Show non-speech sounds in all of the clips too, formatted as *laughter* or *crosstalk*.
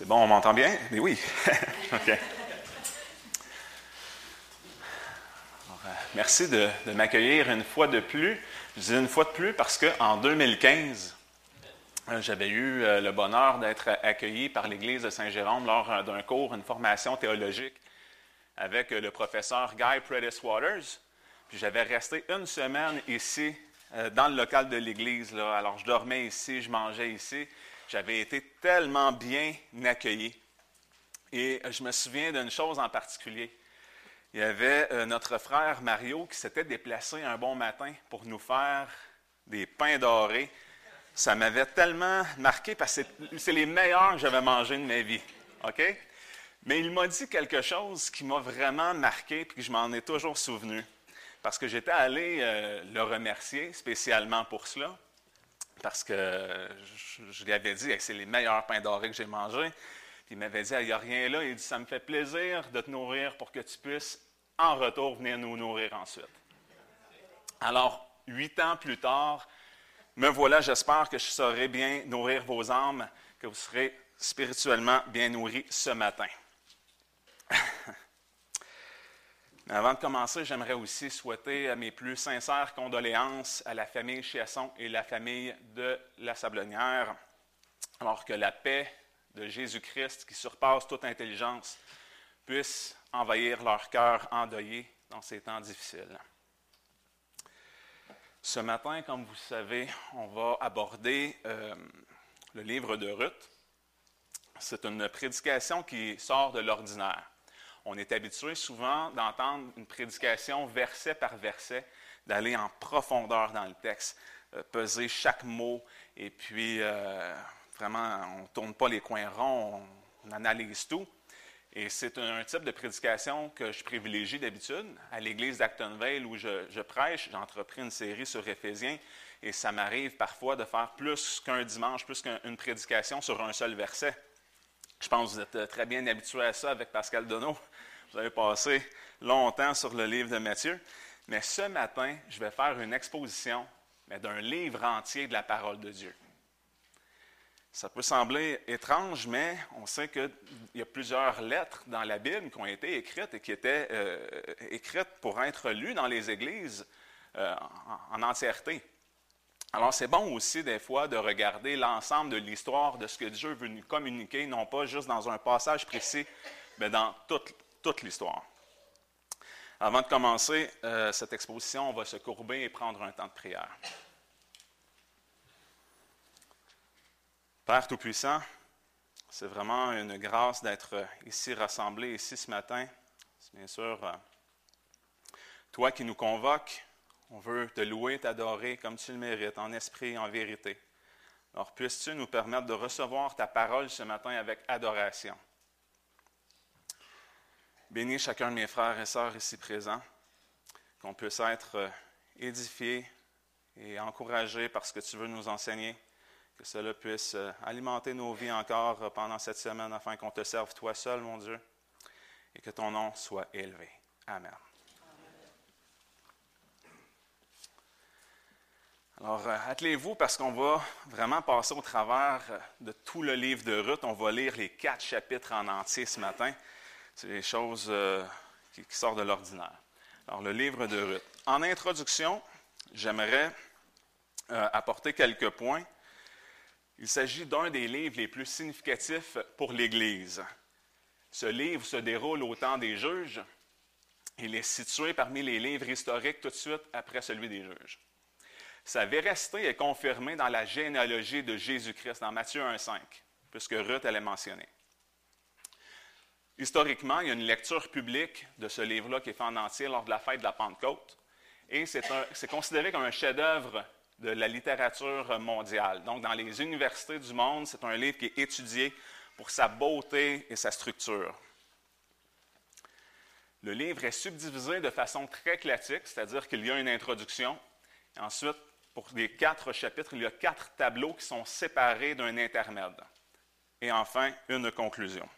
C'est bon, on m'entend bien? Mais oui. *laughs* OK. Euh, merci de, m'accueillir une fois de plus. Je dis une fois de plus parce qu'en 2015, euh, j'avais eu euh, le bonheur d'être accueilli par l'Église de Saint-Jérôme lors d'un cours, une formation théologique avec le professeur Guy Predis Waters. Puis j'avais resté une semaine ici, dans le local de l'Église. Alors je dormais ici, je mangeais ici. J'avais été tellement bien accueilli. Et je me souviens d'une chose en particulier. Il y avait euh, notre frère Mario qui s'était déplacé un bon matin pour nous faire des pains dorés. Ça m'avait tellement marqué parce que c'est les meilleurs que j'avais mangés de ma vie. OK? Mais il m'a dit quelque chose qui m'a vraiment marqué et que je m'en ai toujours souvenu. Parce que j'étais allé euh, le remercier spécialement pour cela parce que je, lui avais dit c'est les meilleurs pains dorés que j'ai mangés. Puis il m'avait dit il n'y a rien là. Il dit ça me fait plaisir de te nourrir pour que tu puisses en retour venir nous nourrir ensuite. Alors, huit ans plus tard, me voilà, j'espère que je saurai bien nourrir vos âmes, que vous serez spirituellement bien nourris ce matin. *laughs* Avant de commencer, j'aimerais aussi souhaiter mes plus sincères condoléances à la famille Chiasson et la famille de la Sablonnière, alors que la paix de Jésus-Christ, qui surpasse toute intelligence, puisse envahir leur cœur endeuillé dans ces temps difficiles. Ce matin, comme vous savez, on va aborder euh, le livre de Ruth. C'est une prédication qui sort de l'ordinaire. On est habitué souvent d'entendre une prédication verset par verset, d'aller en profondeur dans le texte, euh, peser chaque mot, et puis euh, vraiment, on ne tourne pas les coins ronds, on, analyse tout. Et c'est un, type de prédication que je privilégie d'habitude. À l'église d'Actonville où je, prêche, j'ai entrepris une série sur Éphésiens et ça m'arrive parfois de faire plus qu'un dimanche, plus qu'une prédication sur un seul verset. Je pense que vous êtes euh, très bien habitué à ça avec Pascal Donneau. Vous avez passé longtemps sur le livre de Matthieu. Mais ce matin, je vais faire une exposition d'un livre entier de la parole de Dieu. Ça peut sembler étrange, mais on sait qu'il y a plusieurs lettres dans la Bible qui ont été écrites et qui étaient euh, écrites pour être lues dans les églises euh, en entièreté. Alors, c'est bon aussi, des fois, de regarder l'ensemble de l'histoire de ce que Dieu veut nous communiquer, non pas juste dans un passage précis, mais dans toute, l'histoire. Avant de commencer euh, cette exposition, on va se courber et prendre un temps de prière. Père Tout-Puissant, c'est vraiment une grâce d'être ici rassemblés, ici ce matin. C'est bien sûr euh, toi qui nous convoques on veut te louer, t'adorer comme tu le mérites, en esprit et en vérité. Alors puisses-tu nous permettre de recevoir ta parole ce matin avec adoration? Bénis chacun de mes frères et sœurs ici présents, qu'on puisse être euh, édifiés et encouragés par ce que tu veux nous enseigner, que cela puisse euh, alimenter nos vies encore euh, pendant cette semaine afin qu'on te serve toi seul, mon Dieu, et que ton nom soit élevé. Amen. Alors, euh, attelez-vous parce qu'on va vraiment passer au travers euh, de tout le livre de Ruth. On va lire les quatre chapitres en entier ce matin. C'est des choses euh, qui, sortent de l'ordinaire. Alors, le livre de Ruth. En introduction, j'aimerais apporter quelques points. Il s'agit d'un des livres les plus significatifs pour l'Église. Ce livre se déroule au temps des juges. Il est situé parmi les livres historiques tout de suite après celui des juges. Sa véracité est confirmée dans la généalogie de Jésus-Christ, dans Matthieu 1,5, puisque Ruth, elle est mentionnée. Historiquement, il y a une lecture publique de ce livre-là qui est fait en entier lors de la fête de la Pentecôte. Et c'est considéré comme un chef-d'œuvre de la littérature mondiale. Donc, dans les universités du monde, c'est un livre qui est étudié pour sa beauté et sa structure. Le livre est subdivisé de façon très classique, c'est-à-dire qu'il y a une introduction. ensuite, pour les quatre chapitres, il y a quatre tableaux qui sont séparés d'un intermède. Et enfin, une conclusion.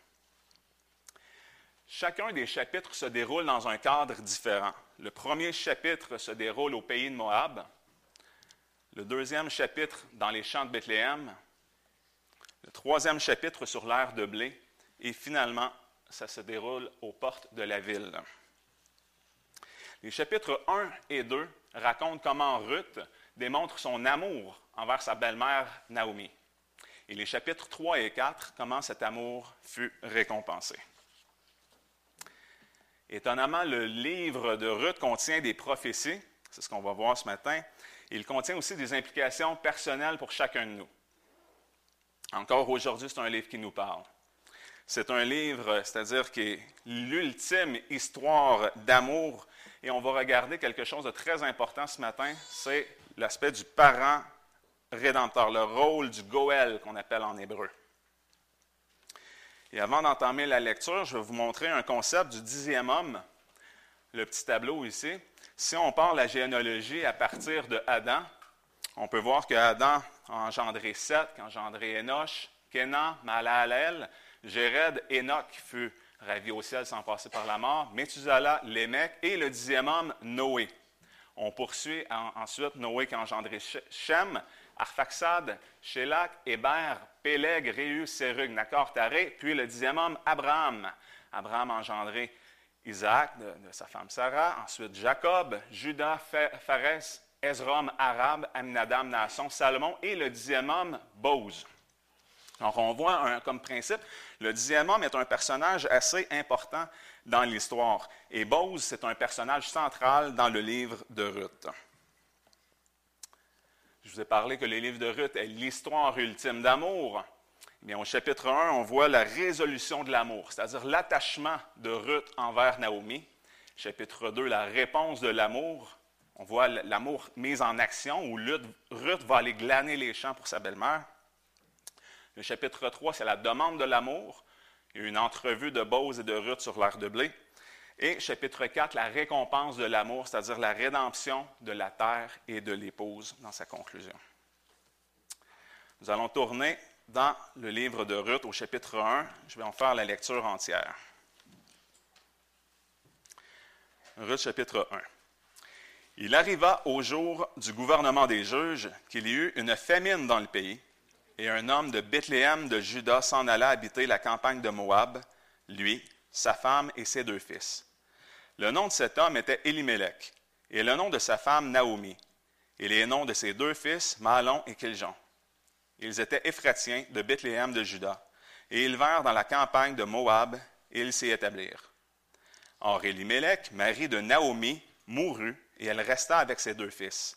Chacun des chapitres se déroule dans un cadre différent. Le premier chapitre se déroule au pays de Moab. Le deuxième chapitre dans les champs de Bethléem. le troisième chapitre sur l'ère de blé, et finalement, ça se déroule aux portes de la ville. Les chapitres 1 et 2 racontent comment Ruth démontre son amour envers sa belle-mère Naomi. Et les chapitres 3 et 4, comment cet amour fut récompensé. Étonnamment, le livre de Ruth contient des prophéties, c'est ce qu'on va voir ce matin. Il contient aussi des implications personnelles pour chacun de nous. Encore aujourd'hui, c'est un livre qui nous parle. C'est un livre, c'est-à-dire qui est l'ultime histoire d'amour. Et on va regarder quelque chose de très important ce matin, c'est l'aspect du parent rédempteur, le rôle du Goël qu'on appelle en hébreu. Et avant d'entamer la lecture, je vais vous montrer un concept du dixième homme, le petit tableau ici. Si on parle la généalogie à partir de Adam, on peut voir que Adam a engendré Seth, a engendré Enoch, Kenan, Malalel, Jéred, Enoch fut ravi au ciel sans passer par la mort, Methuselah, Lémec et le dixième homme, Noé. On poursuit ensuite Noé qui a engendré Shem, Arphaxad, Shélak, Héber, Péleg, Réu, Sérug, Nakor, Taré, puis le dixième homme, Abraham. Abraham a engendré Isaac de, sa femme Sarah, ensuite Jacob, Judas, Phares, Ezrom, Arabe, Aminadam, Naasson, Salomon et le dixième homme, Bose. Donc, on voit comme principe, le dixième homme est un personnage assez important dans l'histoire. Et Bose, c'est un personnage central dans le livre de Ruth. Je vous ai parlé que le livre de Ruth est l'histoire ultime d'amour. Mais au chapitre 1, on voit la résolution de l'amour, c'est-à-dire l'attachement de Ruth envers Naomi. Chapitre 2, la réponse de l'amour. On voit l'amour mis en action où Ruth va aller glaner les champs pour sa belle-mère. Le chapitre 3, c'est la demande de l'amour. Il une entrevue de Bose et de Ruth sur l'air de blé. Et chapitre 4, la récompense de l'amour, c'est-à-dire la rédemption de la terre et de l'épouse dans sa conclusion. Nous allons tourner dans le livre de Ruth au chapitre 1. Je vais en faire la lecture entière. Ruth chapitre 1. Il arriva au jour du gouvernement des juges qu'il y eut une famine dans le pays, et un homme de Bethléem de Juda s'en alla habiter la campagne de Moab, lui, sa femme et ses deux fils. Le nom de cet homme était Elimelech, et le nom de sa femme Naomi, et les noms de ses deux fils, Malon et Kiljon. Ils étaient Éphratiens de Bethléem de Juda, et ils vinrent dans la campagne de Moab, et ils s'y établirent. Or Elimelech, mari de Naomi, mourut, et elle resta avec ses deux fils.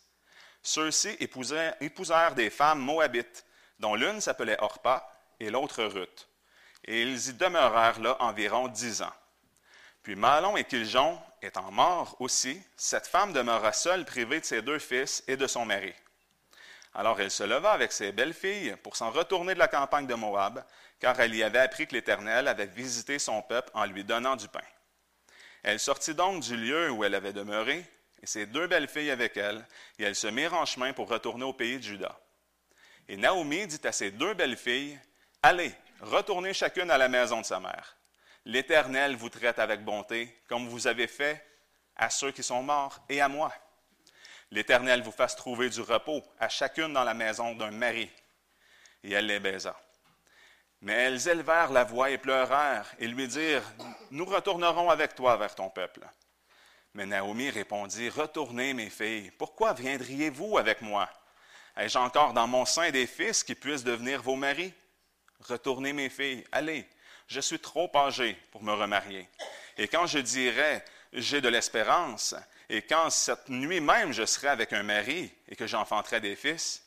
Ceux-ci épousèrent des femmes moabites, dont l'une s'appelait Orpa et l'autre Ruth. Et ils y demeurèrent là environ dix ans. Puis Malon et Kiljon étant morts aussi, cette femme demeura seule privée de ses deux fils et de son mari. Alors elle se leva avec ses belles filles pour s'en retourner de la campagne de Moab, car elle y avait appris que l'Éternel avait visité son peuple en lui donnant du pain. Elle sortit donc du lieu où elle avait demeuré, et ses deux belles filles avec elle, et elles se mirent en chemin pour retourner au pays de Juda. Et Naomi dit à ses deux belles filles, Allez, retournez chacune à la maison de sa mère. L'Éternel vous traite avec bonté, comme vous avez fait à ceux qui sont morts et à moi. L'Éternel vous fasse trouver du repos à chacune dans la maison d'un mari. Et elle les baisa. Mais elles élevèrent la voix et pleurèrent et lui dirent, Nous retournerons avec toi vers ton peuple. Mais Naomi répondit, Retournez, mes filles, pourquoi viendriez-vous avec moi? Ai-je encore dans mon sein des fils qui puissent devenir vos maris? Retournez, mes filles, allez, je suis trop âgé pour me remarier. Et quand je dirais, j'ai de l'espérance, et quand cette nuit même je serai avec un mari et que j'enfanterai des fils,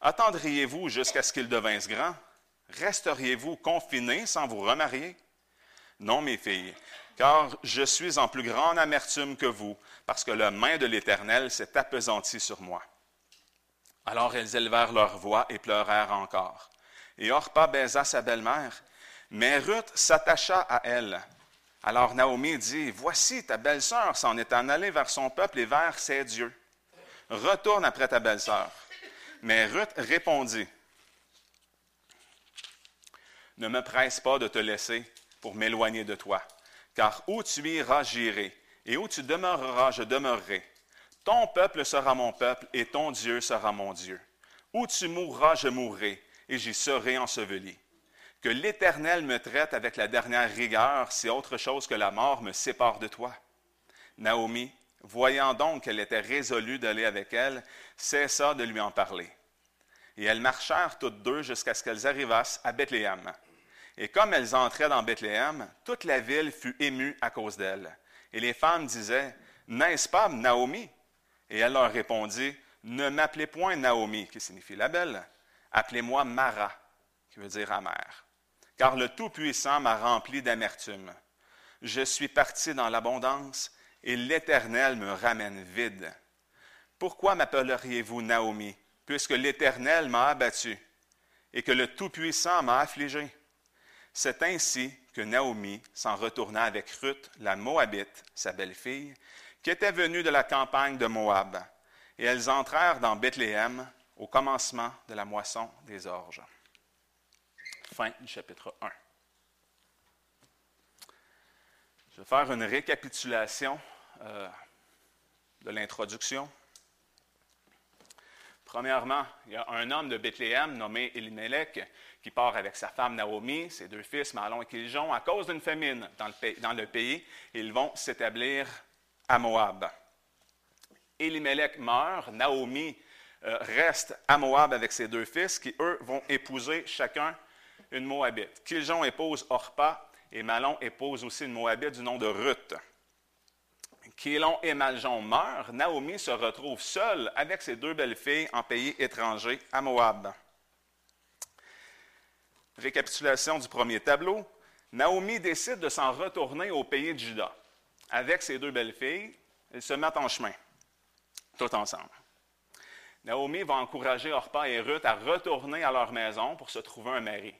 attendriez-vous jusqu'à ce qu'ils devinssent grands? Resteriez-vous confinés sans vous remarier? Non, mes filles, car je suis en plus grande amertume que vous, parce que la main de l'Éternel s'est appesantie sur moi. Alors elles élevèrent leur voix et pleurèrent encore. Et Orpa baisa sa belle-mère, mais Ruth s'attacha à elle. Alors Naomi dit, Voici, ta belle-sœur s'en est en allée vers son peuple et vers ses dieux. Retourne après ta belle-sœur. Mais Ruth répondit, Ne me presse pas de te laisser pour m'éloigner de toi, car où tu iras, j'irai, et où tu demeureras, je demeurerai. Ton peuple sera mon peuple, et ton Dieu sera mon Dieu. Où tu mourras, je mourrai, et j'y serai enseveli. Que l'Éternel me traite avec la dernière rigueur si autre chose que la mort me sépare de toi. Naomi, voyant donc qu'elle était résolue d'aller avec elle, cessa de lui en parler. Et elles marchèrent toutes deux jusqu'à ce qu'elles arrivassent à Bethléem. Et comme elles entraient dans Bethléem, toute la ville fut émue à cause d'elles. Et les femmes disaient, N'est-ce pas Naomi? Et elle leur répondit, Ne m'appelez point Naomi, qui signifie la belle, appelez-moi Mara, qui veut dire amère. Car le Tout-Puissant m'a rempli d'amertume. Je suis parti dans l'abondance, et l'Éternel me ramène vide. Pourquoi m'appelleriez-vous Naomi, puisque l'Éternel m'a abattu, et que le Tout-Puissant m'a affligé? C'est ainsi que Naomi s'en retourna avec Ruth, la Moabite, sa belle-fille, qui était venue de la campagne de Moab. Et elles entrèrent dans Bethléem au commencement de la moisson des orges. Fin du chapitre 1. Je vais faire une récapitulation euh, de l'introduction. Premièrement, il y a un homme de Bethléem nommé Elimelech qui part avec sa femme Naomi, ses deux fils, Malon et Kiljon, à cause d'une famine dans le pays. Dans le pays ils vont s'établir à Moab. Elimelech meurt, Naomi euh, reste à Moab avec ses deux fils qui, eux, vont épouser chacun une Moabite. Kiljon épouse Orpa et Malon épouse aussi une Moabite du nom de Ruth. Kilon et Maljon meurent, Naomi se retrouve seule avec ses deux belles-filles en pays étranger à Moab. Récapitulation du premier tableau. Naomi décide de s'en retourner au pays de Juda. Avec ses deux belles-filles, elles se mettent en chemin, tout ensemble. Naomi va encourager Orpa et Ruth à retourner à leur maison pour se trouver un mari,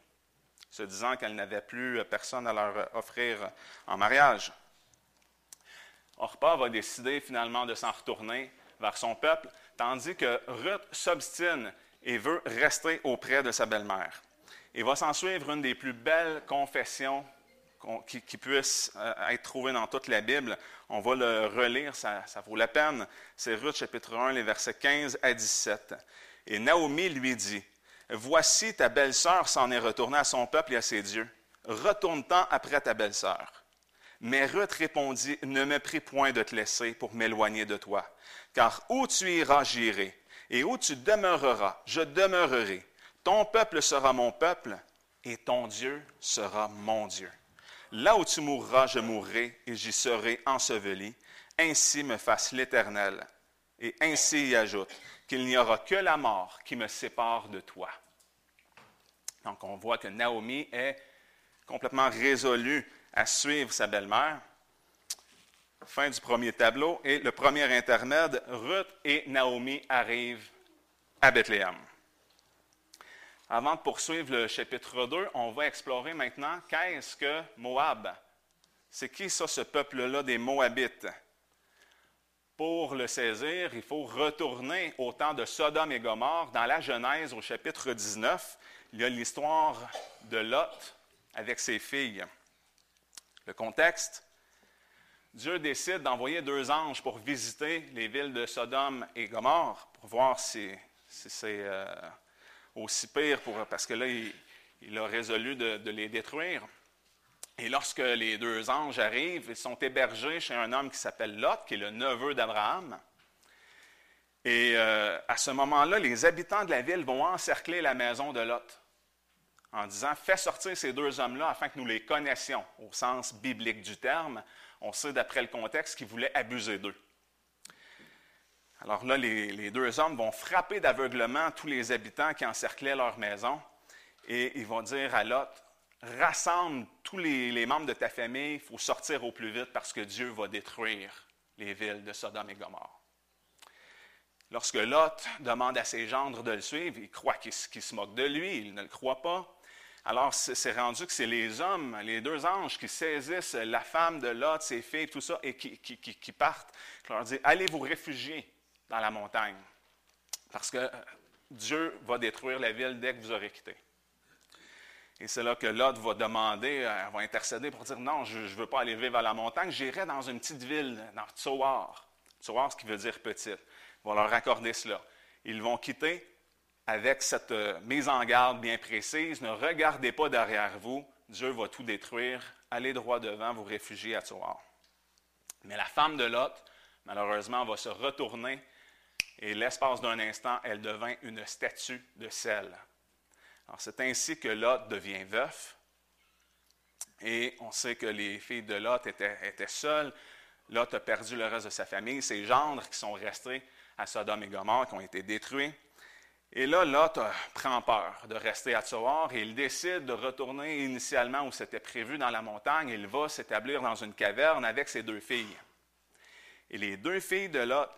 se disant qu'elle n'avait plus personne à leur offrir en mariage. Orpa va décider finalement de s'en retourner vers son peuple, tandis que Ruth s'obstine et veut rester auprès de sa belle-mère. Il va s'en suivre une des plus belles confessions qui, puisse euh, être trouvées dans toute la Bible. On va le relire, ça, ça vaut la peine. C'est Ruth chapitre 1, les versets 15 à 17. Et Naomi lui dit, Voici ta belle-sœur s'en est retournée à son peuple et à ses dieux. Retourne-t'en après ta belle-sœur. Mais Ruth répondit, Ne me prie point de te laisser pour m'éloigner de toi, car où tu iras, j'irai, et où tu demeureras, je demeurerai. Ton peuple sera mon peuple, et ton Dieu sera mon Dieu. Là où tu mourras, je mourrai, et j'y serai enseveli. Ainsi me fasse l'Éternel. Et ainsi y ajoute qu'il n'y aura que la mort qui me sépare de toi. Donc on voit que Naomi est complètement résolue à suivre sa belle-mère. Fin du premier tableau. Et le premier intermède, Ruth et Naomi arrivent à Bethléem. Avant de poursuivre le chapitre 2, on va explorer maintenant qu'est-ce que Moab? C'est qui ça, ce peuple-là des Moabites? Pour le saisir, il faut retourner au temps de Sodome et Gomorre. Dans la Genèse, au chapitre 19, il y a l'histoire de Lot avec ses filles. Le contexte, Dieu décide d'envoyer deux anges pour visiter les villes de Sodome et Gomorre, pour voir si, c'est euh, aussi pire, parce que là, il, a résolu de, les détruire. Et lorsque les deux anges arrivent, ils sont hébergés chez un homme qui s'appelle Lot, qui est le neveu d'Abraham. Et euh, à ce moment-là, les habitants de la ville vont encercler la maison de Lot en disant Fais sortir ces deux hommes-là afin que nous les connaissions, au sens biblique du terme. On sait d'après le contexte qu'ils voulaient abuser d'eux. Alors là, les, deux hommes vont frapper d'aveuglement tous les habitants qui encerclaient leur maison et ils vont dire à Lot Rassemble tous les, membres de ta famille, il faut sortir au plus vite parce que Dieu va détruire les villes de Sodome et Gomorre. Lorsque Lot demande à ses gendres de le suivre, il croit qu'ils se moquent de lui, il ne le croit pas. Alors, c'est rendu que c'est les hommes, les deux anges qui saisissent la femme de Lot, ses filles, tout ça, et qui, partent. qui leur dit Allez vous réfugier dans la montagne, parce que Dieu va détruire la ville dès que vous aurez quitté. Et c'est là que Lot va demander, euh, va intercéder pour dire Non, je ne veux pas aller vivre à la montagne, j'irai dans une petite ville, dans Tsoar. Tsoar, ce qui veut dire petite. Il va leur accorder cela. Ils vont quitter avec cette euh, mise en garde bien précise, ne regardez pas derrière vous, Dieu va tout détruire, allez droit devant, vous réfugiez à Tsoar. Mais la femme de Lot, malheureusement, va se retourner et l'espace d'un instant, elle devint une statue de sel. Alors c'est ainsi que Lot devient veuf. Et on sait que les filles de Lot étaient, seules. Lot a perdu le reste de sa famille, ses gendres qui sont restés à Sodome et Gomorre, qui ont été détruits. Et là, Lot prend peur de rester à Tsoar et il décide de retourner initialement où c'était prévu dans la montagne. Il va s'établir dans une caverne avec ses deux filles. Et les deux filles de Lot,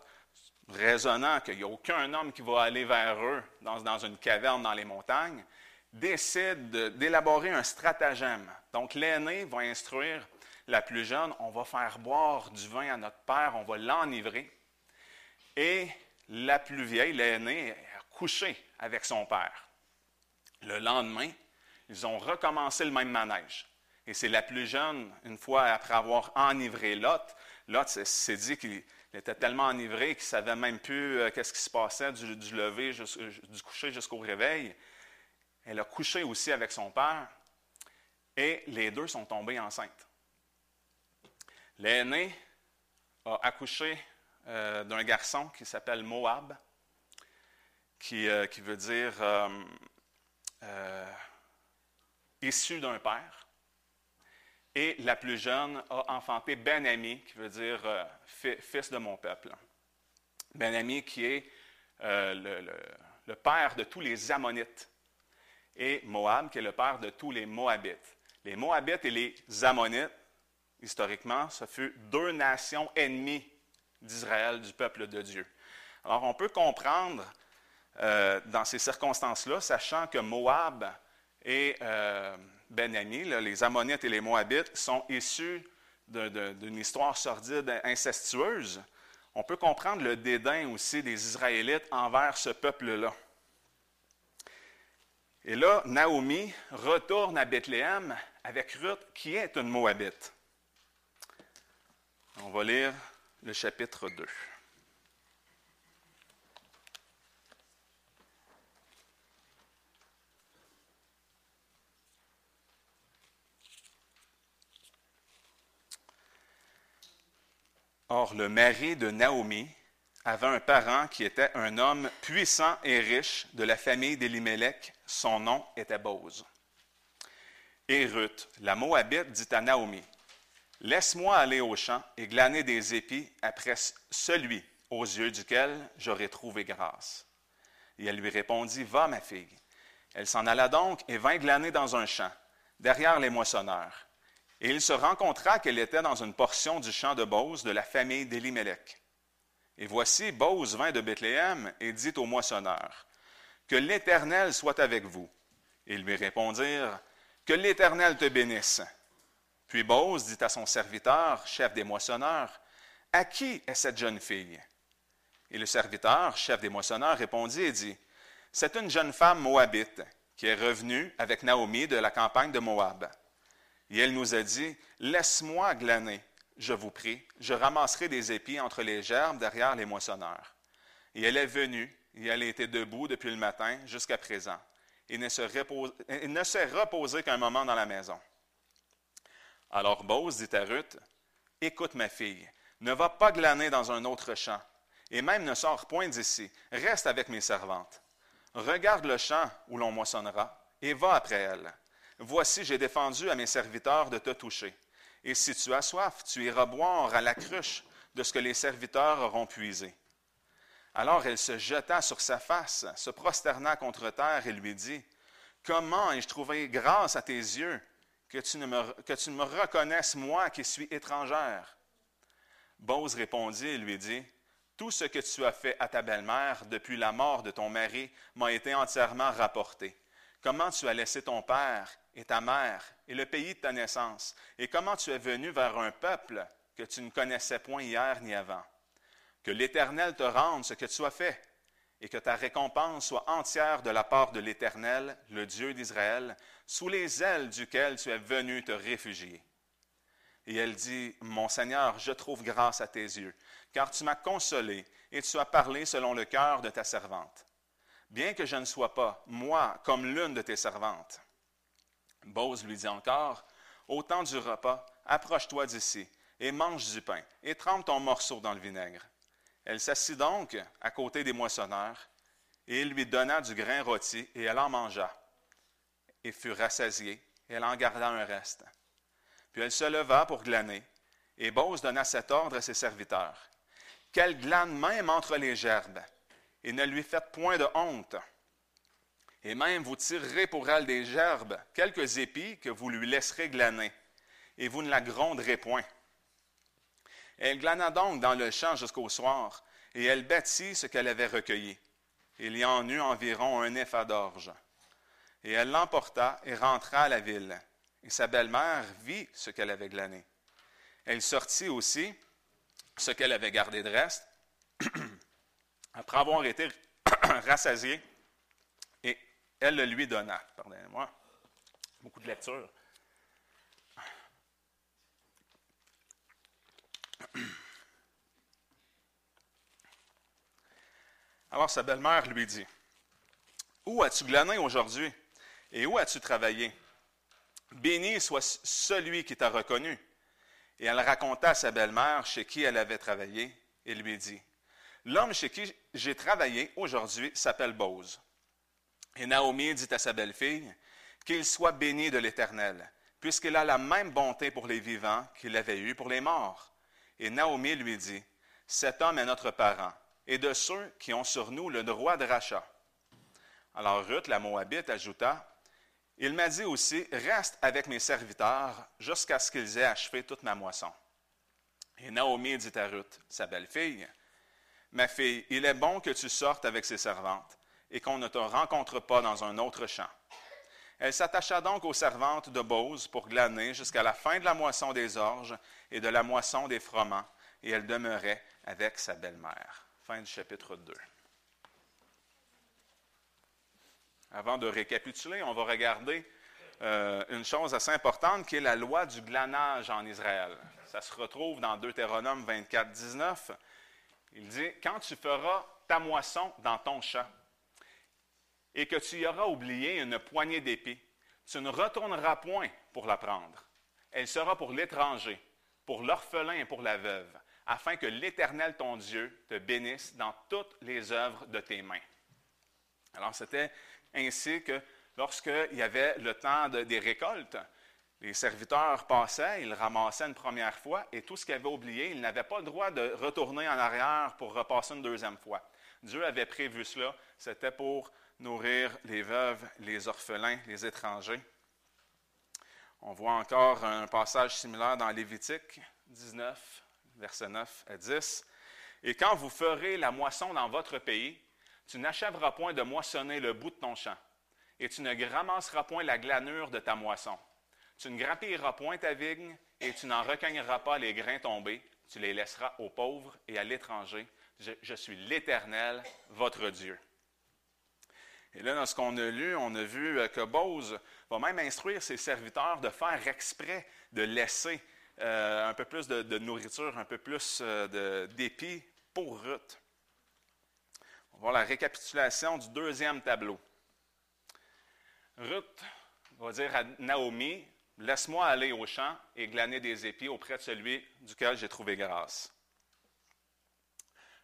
raisonnant qu'il n'y a aucun homme qui va aller vers eux dans, une caverne dans les montagnes, décident d'élaborer un stratagème. Donc l'aîné va instruire la plus jeune, on va faire boire du vin à notre père, on va l'enivrer. Et la plus vieille, l'aînée, couché avec son père. Le lendemain, ils ont recommencé le même manège. Et c'est la plus jeune, une fois après avoir enivré Lot, Lot s'est dit qu'il était tellement enivré qu'il ne savait même plus euh, qu'est-ce qui se passait du, lever, euh, du coucher jusqu'au réveil. Elle a couché aussi avec son père et les deux sont tombés enceintes. L'aîné a accouché euh, d'un garçon qui s'appelle Moab qui, euh, qui veut dire euh, euh, issu d'un père. Et la plus jeune a enfanté Ben-Ami, qui veut dire fils de mon peuple. Ben-Ami qui est le, le, père de tous les Ammonites. Et Moab qui est le père de tous les Moabites. Les Moabites et les Ammonites, historiquement, ce fut deux nations ennemies d'Israël, du peuple de Dieu. Alors on peut comprendre euh, dans ces circonstances-là, sachant que Moab et Ben-Ami, les Ammonites et les Moabites, sont issus d'une histoire sordide, incestueuse, on peut comprendre le dédain aussi des Israélites envers ce peuple-là. Et là, Naomi retourne à Bethléem avec Ruth, qui est une Moabite. On va lire le chapitre 2. Or, le mari de Naomi avait un parent qui était un homme puissant et riche de la famille d'Elimelech. Son nom était Bose. Et Ruth, la Moabite, dit à Naomi Laisse-moi aller au champ et glaner des épis après celui aux yeux duquel j'aurai trouvé grâce. Et elle lui répondit Va, ma fille. Elle s'en alla donc et vint glaner dans un champ, derrière les moissonneurs. Et il se rencontra qu'elle était dans une portion du champ de Bose de la famille d'Elimelech. Et voici, Bose vint de Bethléem et dit au moissonneur, Que l'Éternel soit avec vous. Ils lui répondirent, Que l'Éternel te bénisse. Puis Bose dit à son serviteur, chef des moissonneurs, À qui est cette jeune fille? Et le serviteur, chef des moissonneurs, répondit et dit, C'est une jeune femme moabite qui est revenue avec Naomi de la campagne de Moab. Et elle nous a dit, Laisse-moi glaner, je vous prie, je ramasserai des épis entre les gerbes derrière les moissonneurs. Et elle est venue, et elle était debout depuis le matin jusqu'à présent, et ne s'est reposée qu'un moment dans la maison. Alors Bose dit à Ruth, Écoute ma fille, ne va pas glaner dans un autre champ, et même ne sors point d'ici, reste avec mes servantes. Regarde le champ où l'on moissonnera, et va après elle. Voici, j'ai défendu à mes serviteurs de te toucher. Et si tu as soif, tu iras boire à la cruche de ce que les serviteurs auront puisé. Alors elle se jeta sur sa face, se prosterna contre terre et lui dit, Comment ai-je trouvé grâce à tes yeux que tu, ne me, que tu me reconnaisses, moi qui suis étrangère? Bose répondit et lui dit, Tout ce que tu as fait à ta belle-mère depuis la mort de ton mari m'a été entièrement rapporté. Comment tu as laissé ton père et ta mère et le pays de ta naissance, et comment tu es venu vers un peuple que tu ne connaissais point hier ni avant? Que l'Éternel te rende ce que tu as fait, et que ta récompense soit entière de la part de l'Éternel, le Dieu d'Israël, sous les ailes duquel tu es venu te réfugier. Et elle dit, Mon Seigneur, je trouve grâce à tes yeux, car tu m'as consolé et tu as parlé selon le cœur de ta servante. Bien que je ne sois pas, moi, comme l'une de tes servantes. Bose lui dit encore, Au temps du repas, approche-toi d'ici, et mange du pain, et trempe ton morceau dans le vinaigre. Elle s'assit donc à côté des moissonneurs, et il lui donna du grain rôti, et elle en mangea, et fut rassasiée, et elle en garda un reste. Puis elle se leva pour glaner, et Bose donna cet ordre à ses serviteurs. Qu'elle glane même entre les gerbes, et ne lui faites point de honte. Et même vous tirerez pour elle des gerbes, quelques épis que vous lui laisserez glaner, et vous ne la gronderez point. Elle glana donc dans le champ jusqu'au soir, et elle bâtit ce qu'elle avait recueilli. Il y en eut environ un épha d'orge. Et elle l'emporta et rentra à la ville. Et sa belle-mère vit ce qu'elle avait glané. Elle sortit aussi ce qu'elle avait gardé de reste, *clears throat* après avoir été *clears throat* rassasiée, et elle le lui donna. Pardonnez-moi, beaucoup de lecture. *clears throat* Alors sa belle-mère lui dit, Où as-tu glané aujourd'hui et où as-tu travaillé? Béni soit celui qui t'a reconnu. Et elle raconta à sa belle-mère chez qui elle avait travaillé et lui dit, L'homme chez qui j'ai travaillé aujourd'hui s'appelle Bose. Et Naomi dit à sa belle-fille, Qu'il soit béni de l'Éternel, puisqu'il a la même bonté pour les vivants qu'il avait eue pour les morts. Et Naomi lui dit, Cet homme est notre parent, et de ceux qui ont sur nous le droit de rachat. Alors Ruth, la Moabite, ajouta, Il m'a dit aussi, Reste avec mes serviteurs jusqu'à ce qu'ils aient achevé toute ma moisson. Et Naomi dit à Ruth, sa belle-fille, Ma fille, il est bon que tu sortes avec ses servantes et qu'on ne te rencontre pas dans un autre champ. Elle s'attacha donc aux servantes de Bose pour glaner jusqu'à la fin de la moisson des orges et de la moisson des froment, et elle demeurait avec sa belle-mère. Fin du chapitre 2. Avant de récapituler, on va regarder euh, une chose assez importante qui est la loi du glanage en Israël. Ça se retrouve dans Deutéronome 24, 19. Il dit Quand tu feras ta moisson dans ton champ et que tu y auras oublié une poignée d'épis, tu ne retourneras point pour la prendre. Elle sera pour l'étranger, pour l'orphelin et pour la veuve, afin que l'Éternel ton Dieu te bénisse dans toutes les œuvres de tes mains. Alors, c'était ainsi que lorsqu'il y avait le temps des récoltes, les serviteurs passaient, ils ramassaient une première fois, et tout ce qu'ils avaient oublié, ils n'avaient pas le droit de retourner en arrière pour repasser une deuxième fois. Dieu avait prévu cela, c'était pour nourrir les veuves, les orphelins, les étrangers. On voit encore un passage similaire dans Lévitique 19, versets 9 à 10. Et quand vous ferez la moisson dans votre pays, tu n'achèveras point de moissonner le bout de ton champ, et tu ne ramasseras point la glanure de ta moisson. Tu ne grappilleras point ta vigne, et tu n'en recueilleras pas les grains tombés, tu les laisseras aux pauvres et à l'étranger. Je, suis l'Éternel, votre Dieu. Et là, dans ce qu'on a lu, on a vu euh, que Bose va même instruire ses serviteurs de faire exprès de laisser euh, un peu plus de, nourriture, un peu plus euh, d'épis pour Ruth. On va voir la récapitulation du deuxième tableau. Ruth va dire à Naomi, Laisse-moi aller au champ et glaner des épis auprès de celui duquel j'ai trouvé grâce.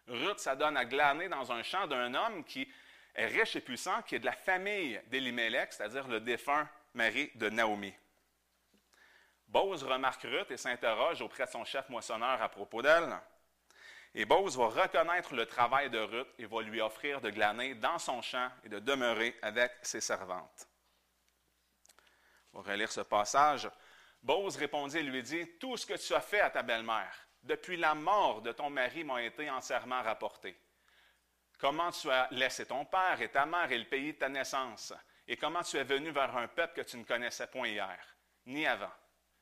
Ruth s'adonne à glaner dans un champ d'un homme qui est riche et puissant, qui est de la famille d'Elimelech, c'est-à-dire le défunt mari de Naomi. Bose remarque Ruth et s'interroge auprès de son chef moissonneur à propos d'elle. Et Bose va reconnaître le travail de Ruth et va lui offrir de glaner dans son champ et de demeurer avec ses servantes. On relire ce passage. Bose répondit et lui dit Tout ce que tu as fait à ta belle-mère, depuis la mort de ton mari, m'a été entièrement rapporté. Comment tu as laissé ton père et ta mère et le pays de ta naissance, et comment tu es venu vers un peuple que tu ne connaissais point hier, ni avant?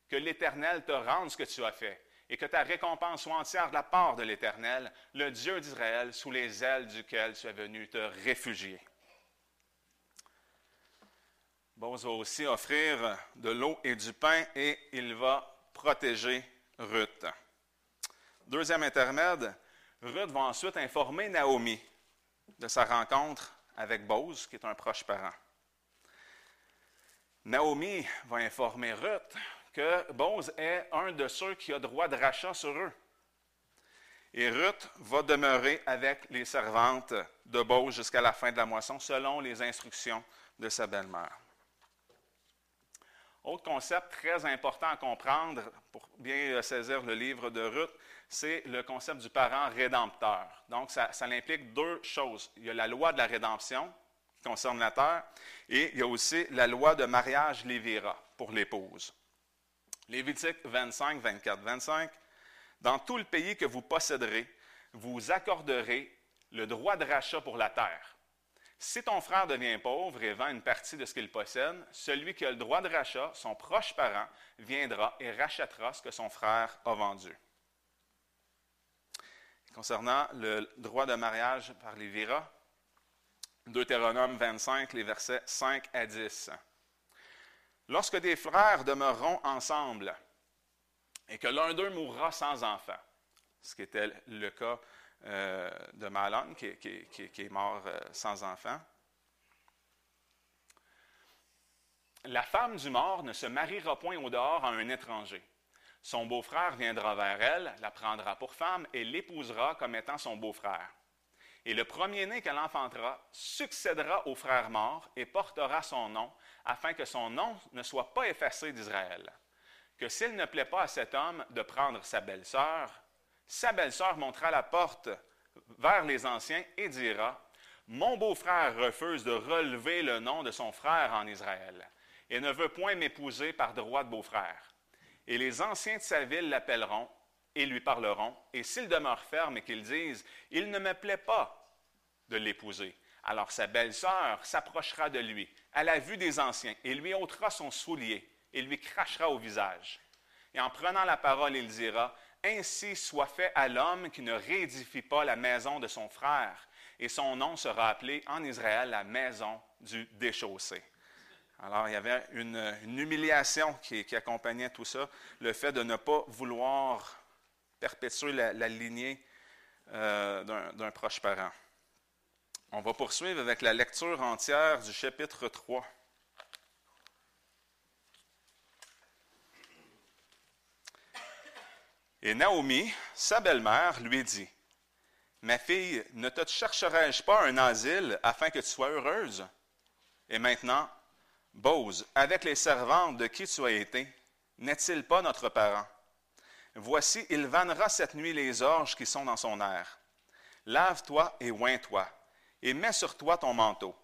Que l'Éternel te rende ce que tu as fait, et que ta récompense soit entière de la part de l'Éternel, le Dieu d'Israël, sous les ailes duquel tu es venu te réfugier. Boz va aussi offrir de l'eau et du pain et il va protéger Ruth. Deuxième intermède, Ruth va ensuite informer Naomi de sa rencontre avec Bose, qui est un proche parent. Naomi va informer Ruth que Bose est un de ceux qui a droit de rachat sur eux. Et Ruth va demeurer avec les servantes de Bose jusqu'à la fin de la moisson, selon les instructions de sa belle-mère. Autre concept très important à comprendre pour bien saisir le livre de Ruth, c'est le concept du parent rédempteur. Donc, ça, implique deux choses. Il y a la loi de la rédemption qui concerne la terre, et il y a aussi la loi de mariage lévira pour l'épouse. Lévitique 25, 24, 25. Dans tout le pays que vous posséderez, vous accorderez le droit de rachat pour la terre. Si ton frère devient pauvre et vend une partie de ce qu'il possède, celui qui a le droit de rachat, son proche parent, viendra et rachètera ce que son frère a vendu. Concernant le droit de mariage par les viras, Deutéronome 25, les versets 5 à 10. Lorsque des frères demeureront ensemble et que l'un d'eux mourra sans enfant, ce qui était le cas euh, de Malon, qui, est mort euh, sans enfant, la femme du mort ne se mariera point au dehors à un étranger. Son beau-frère viendra vers elle, la prendra pour femme et l'épousera comme étant son beau-frère. Et le premier-né qu'elle enfantera succédera au frère mort et portera son nom, afin que son nom ne soit pas effacé d'Israël. Que s'il ne plaît pas à cet homme de prendre sa belle-sœur, sa belle-sœur montera la porte vers les anciens et dira, Mon beau-frère refuse de relever le nom de son frère en Israël et ne veut point m'épouser par droit de beau-frère. Et les anciens de sa ville l'appelleront et lui parleront, et s'il demeure ferme et qu'ils disent, Il ne me plaît pas de l'épouser, alors sa belle-sœur s'approchera de lui à la vue des anciens et lui ôtera son soulier et lui crachera au visage. Et en prenant la parole, il dira, Ainsi soit fait à l'homme qui ne réédifie pas la maison de son frère, et son nom sera appelé en Israël la maison du déchaussé. Alors, il y avait une, humiliation qui, accompagnait tout ça, le fait de ne pas vouloir perpétuer la, lignée euh, d'un proche parent. On va poursuivre avec la lecture entière du chapitre 3. Et Naomi, sa belle-mère, lui dit, Ma fille, ne te chercherai-je pas un asile afin que tu sois heureuse? Et maintenant, Bose, avec les servantes de qui tu as été, n'est-il pas notre parent? Voici, il vannera cette nuit les orges qui sont dans son air. Lave-toi et oins-toi, et mets sur toi ton manteau,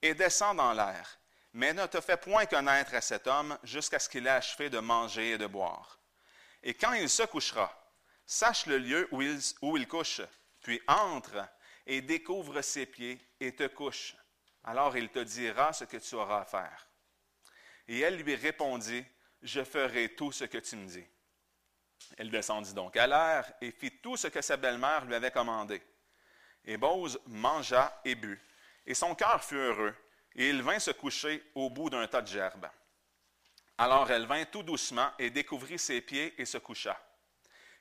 et descends dans l'air, mais ne te fais point connaître à cet homme jusqu'à ce qu'il ait achevé de manger et de boire. Et quand il se couchera, sache le lieu où il, couche, puis entre et découvre ses pieds et te couche. Alors il te dira ce que tu auras à faire. Et elle lui répondit, Je ferai tout ce que tu me dis. Elle descendit donc à l'air et fit tout ce que sa belle-mère lui avait commandé. Et Bose mangea et but, et son cœur fut heureux, et il vint se coucher au bout d'un tas de gerbes. Alors elle vint tout doucement et découvrit ses pieds et se coucha.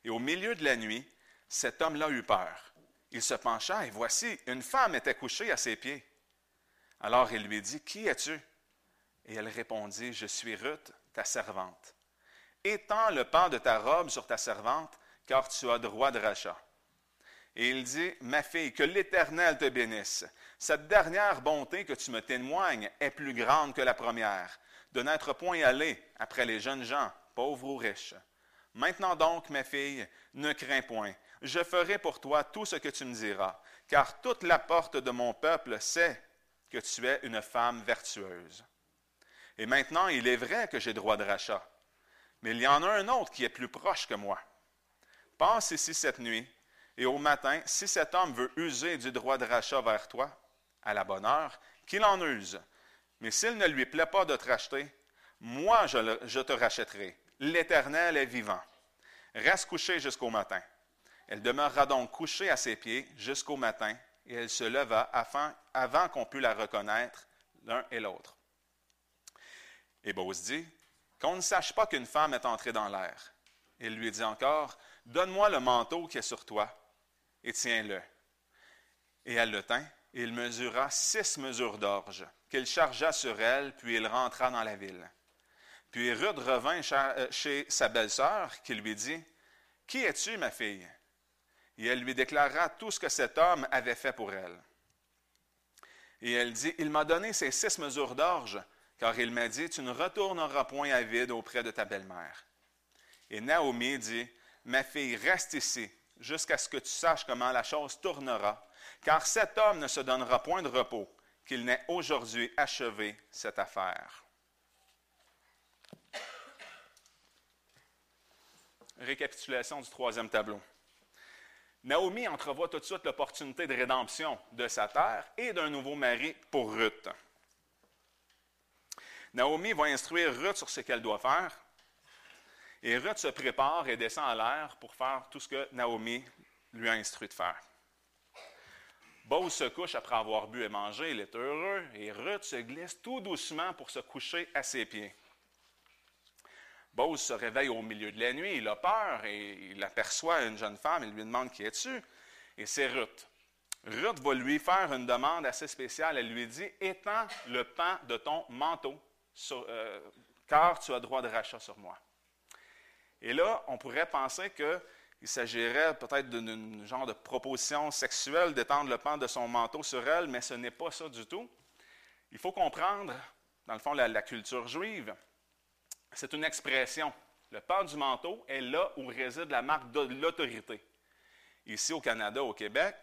Et au milieu de la nuit, cet homme-là eut peur. Il se pencha et voici, une femme était couchée à ses pieds. Alors il lui dit, Qui es-tu? Et elle répondit, Je suis Ruth, ta servante. Étends le pan de ta robe sur ta servante, car tu as droit de rachat. Et il dit, Ma fille, que l'Éternel te bénisse. Cette dernière bonté que tu me témoignes est plus grande que la première, de n'être point allé après les jeunes gens, pauvres ou riches. Maintenant donc, ma fille, ne crains point. Je ferai pour toi tout ce que tu me diras, car toute la porte de mon peuple sait que tu es une femme vertueuse. Et maintenant, il est vrai que j'ai droit de rachat, mais il y en a un autre qui est plus proche que moi. Passe ici cette nuit, et au matin, si cet homme veut user du droit de rachat vers toi, à la bonne heure, qu'il en use. Mais s'il ne lui plaît pas de te racheter, moi je, te rachèterai. L'Éternel est vivant. Reste couché jusqu'au matin. Elle demeurera donc couchée à ses pieds jusqu'au matin, et elle se leva avant qu'on pût la reconnaître l'un et l'autre. Et Bose dit, Qu'on ne sache pas qu'une femme est entrée dans l'air. Il lui dit encore, Donne-moi le manteau qui est sur toi, et tiens-le. Et elle le tint, il mesura six mesures d'orge, qu'il chargea sur elle, puis il rentra dans la ville. Puis Ruth revint euh, chez sa belle-sœur, qui lui dit, Qui es-tu, ma fille? Et elle lui déclara tout ce que cet homme avait fait pour elle. Et elle dit, Il m'a donné ces six mesures d'orge, car il m'a dit, Tu ne retourneras point à vide auprès de ta belle-mère. Et Naomi dit, Ma fille, reste ici, jusqu'à ce que tu saches comment la chose tournera, car cet homme ne se donnera point de repos, qu'il n'ait aujourd'hui achevé cette affaire. Récapitulation du troisième tableau. Naomi entrevoit tout de suite l'opportunité de rédemption de sa terre et d'un nouveau mari pour Ruth. Naomi va instruire Ruth sur ce qu'elle doit faire. Et Ruth se prépare et descend à l'air pour faire tout ce que Naomi lui a instruit de faire. Boaz se couche après avoir bu et mangé, il est heureux, et Ruth se glisse tout doucement pour se coucher à ses pieds. Boaz se réveille au milieu de la nuit, il a peur et il aperçoit une jeune femme, il lui demande qui es-tu, et c'est Ruth. Ruth va lui faire une demande assez spéciale, elle lui dit, étends le pan de ton manteau, euh, car tu as droit de rachat sur moi. Et là, on pourrait penser qu'il s'agirait peut-être d'un genre de proposition sexuelle d'étendre le pan de son manteau sur elle, mais ce n'est pas ça du tout. Il faut comprendre, dans le fond, la culture juive c'est une expression. Le pan du manteau est là où réside la marque de l'autorité. Ici au Canada, au Québec,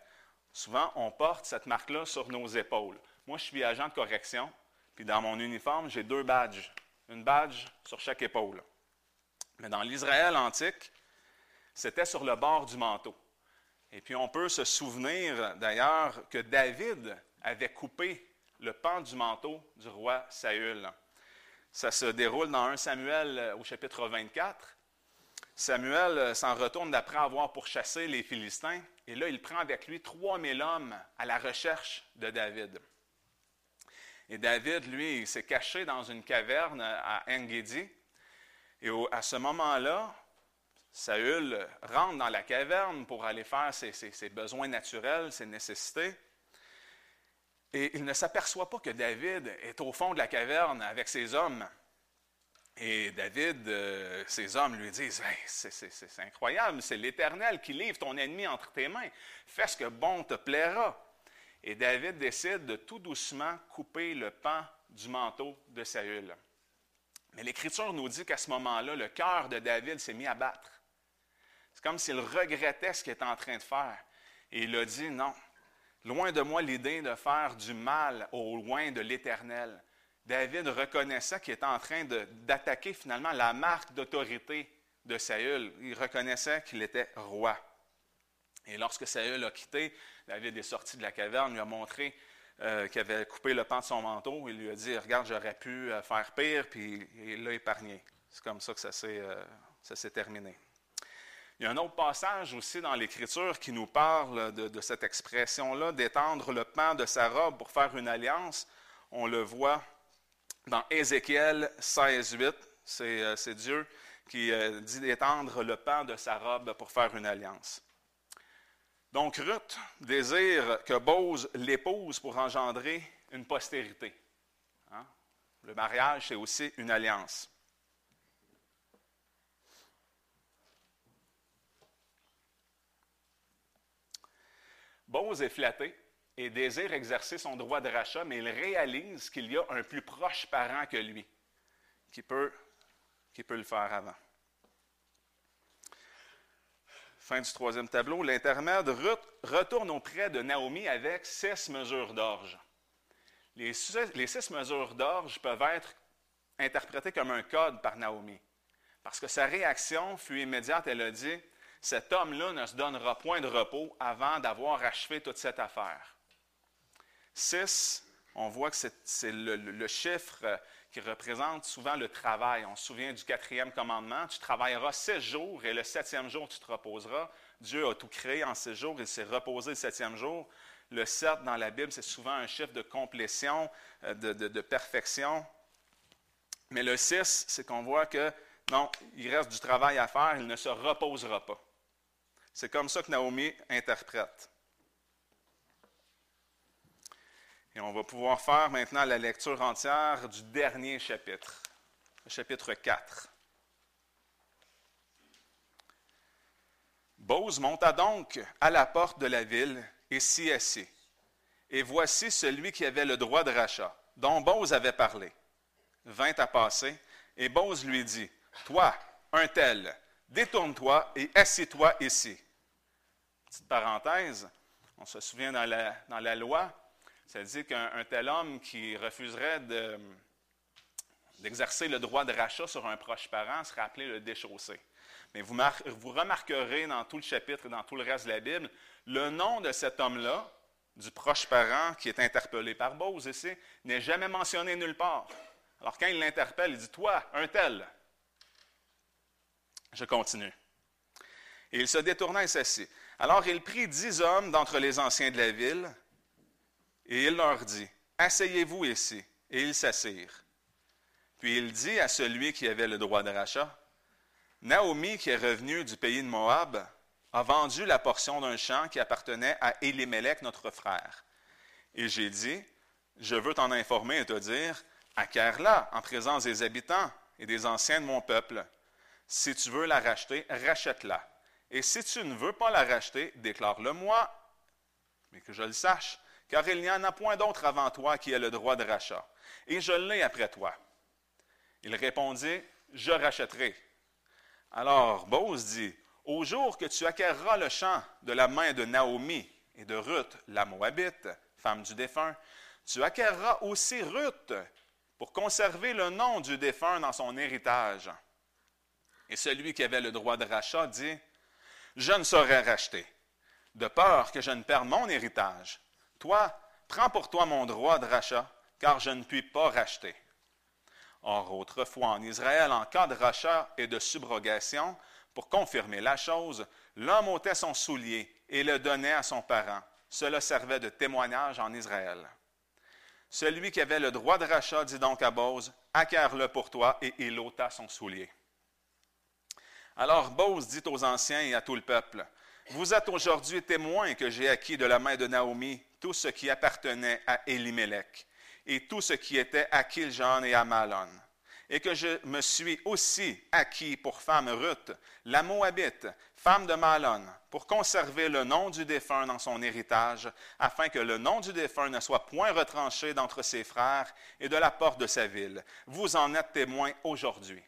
souvent on porte cette marque-là sur nos épaules. Moi, je suis agent de correction, puis dans mon uniforme, j'ai deux badges. Une badge sur chaque épaule. Mais dans l'Israël antique, c'était sur le bord du manteau. Et puis on peut se souvenir d'ailleurs que David avait coupé le pan du manteau du roi Saül. Ça se déroule dans 1 Samuel euh, au chapitre 24. Samuel euh, s'en retourne d'après avoir pourchassé les Philistins, et là, il prend avec lui 3000 hommes à la recherche de David. Et David, lui, s'est caché dans une caverne à Engedi. Et à ce moment-là, Saül rentre dans la caverne pour aller faire ses besoins naturels, ses nécessités. Et il ne s'aperçoit pas que David est au fond de la caverne avec ses hommes. Et David, euh, ses hommes lui disent C'est incroyable, c'est l'Éternel qui livre ton ennemi entre tes mains. Fais ce que bon te plaira. Et David décide de tout doucement couper le pan du manteau de Saül. Mais l'Écriture nous dit qu'à ce moment-là, le cœur de David s'est mis à battre. C'est comme s'il regrettait ce qu'il était en train de faire. Et il a dit Non, Loin de moi l'idée de faire du mal au loin de l'Éternel. David reconnaissait qu'il était en train d'attaquer finalement la marque d'autorité de Saül. Il reconnaissait qu'il était roi. Et lorsque Saül a quitté, David est sorti de la caverne, lui a montré euh, qu'il avait coupé le pan de son manteau. Il lui a dit Regarde, j'aurais pu euh, faire pire, puis il l'a épargné. C'est comme ça que ça s'est euh, terminé. Il y a un autre passage aussi dans l'Écriture qui nous parle de, cette expression-là, d'étendre le pan de sa robe pour faire une alliance. On le voit dans Ézéchiel 16, 8. Euh, c'est Dieu qui euh, dit d'étendre le pan de sa robe pour faire une alliance. Donc Ruth désire que Bose l'épouse pour engendrer une postérité. Hein? Le mariage, c'est aussi une alliance. Bose est flatté et désire exercer son droit de rachat, mais il réalise qu'il y a un plus proche parent que lui qui peut, qui peut le faire avant. Fin du troisième tableau. L'intermède retourne auprès de Naomi avec six mesures d'orge. Les, les six mesures d'orge peuvent être interprétées comme un code par Naomi. Parce que sa réaction fut immédiate. Elle a dit cet homme-là ne se donnera point de repos avant d'avoir achevé toute cette affaire. Six, on voit que c'est le, chiffre qui représente souvent le travail. On se souvient du quatrième commandement, tu travailleras six jours et le septième jour tu te reposeras. Dieu a tout créé en six jours, il s'est reposé le septième jour. Le sept dans la Bible, c'est souvent un chiffre de complétion, euh, de, de perfection. Mais le six, c'est qu'on voit que non, il reste du travail à faire, il ne se reposera pas. C'est comme ça que Naomi interprète. Et on va pouvoir faire maintenant la lecture entière du dernier chapitre, le chapitre 4. Bose monta donc à la porte de la ville et s'y assit. Et voici celui qui avait le droit de rachat, dont Bose avait parlé, vint à passer, et Bose lui dit, Toi, un tel, détourne-toi et assis-toi ici. Petite parenthèse, on se souvient dans la, loi, ça dit qu'un tel homme qui refuserait d'exercer le droit de rachat sur un proche parent serait appelé le déchaussé. Mais vous, vous remarquerez dans tout le chapitre et dans tout le reste de la Bible, le nom de cet homme-là, du proche parent qui est interpellé par Bose ici, n'est jamais mentionné nulle part. Alors quand il l'interpelle, il dit Toi, un tel. Je continue. Et il se détourna et s'assit. Alors il prit dix hommes d'entre les anciens de la ville, et il leur dit Asseyez-vous ici. Et ils s'assirent. Puis il dit à celui qui avait le droit de rachat Naomi, qui est revenue du pays de Moab, a vendu la portion d'un champ qui appartenait à Élimélec, notre frère. Et j'ai dit, je veux t'en informer et te dire, acquiert-la en présence des habitants et des anciens de mon peuple. Si tu veux la racheter, rachète-la. Et si tu ne veux pas la racheter, déclare-le-moi, mais que je le sache, car il n'y en a point d'autre avant toi qui ait le droit de rachat. Et je l'ai après toi. Il répondit, je rachèterai. Alors Bose dit, au jour que tu acquerras le champ de la main de Naomi et de Ruth, la Moabite, femme du défunt, tu acquerras aussi Ruth pour conserver le nom du défunt dans son héritage. Et celui qui avait le droit de rachat dit, Je ne saurais racheter, de peur que je ne perde mon héritage. Toi, prends pour toi mon droit de rachat, car je ne puis pas racheter. Or, autrefois en Israël, en cas de rachat et de subrogation, pour confirmer la chose, l'homme ôtait son soulier et le donnait à son parent. Cela servait de témoignage en Israël. Celui qui avait le droit de rachat dit donc à Bose, acquiert-le pour toi, et il ôta son soulier. Alors Bose dit aux anciens et à tout le peuple, Vous êtes aujourd'hui témoins que j'ai acquis de la main de Naomi tout ce qui appartenait à Elimelech et tout ce qui était à Kiljan et à Malon et que je me suis aussi acquis pour femme Ruth, la Moabite, femme de Malon, pour conserver le nom du défunt dans son héritage, afin que le nom du défunt ne soit point retranché d'entre ses frères et de la porte de sa ville. Vous en êtes témoins aujourd'hui.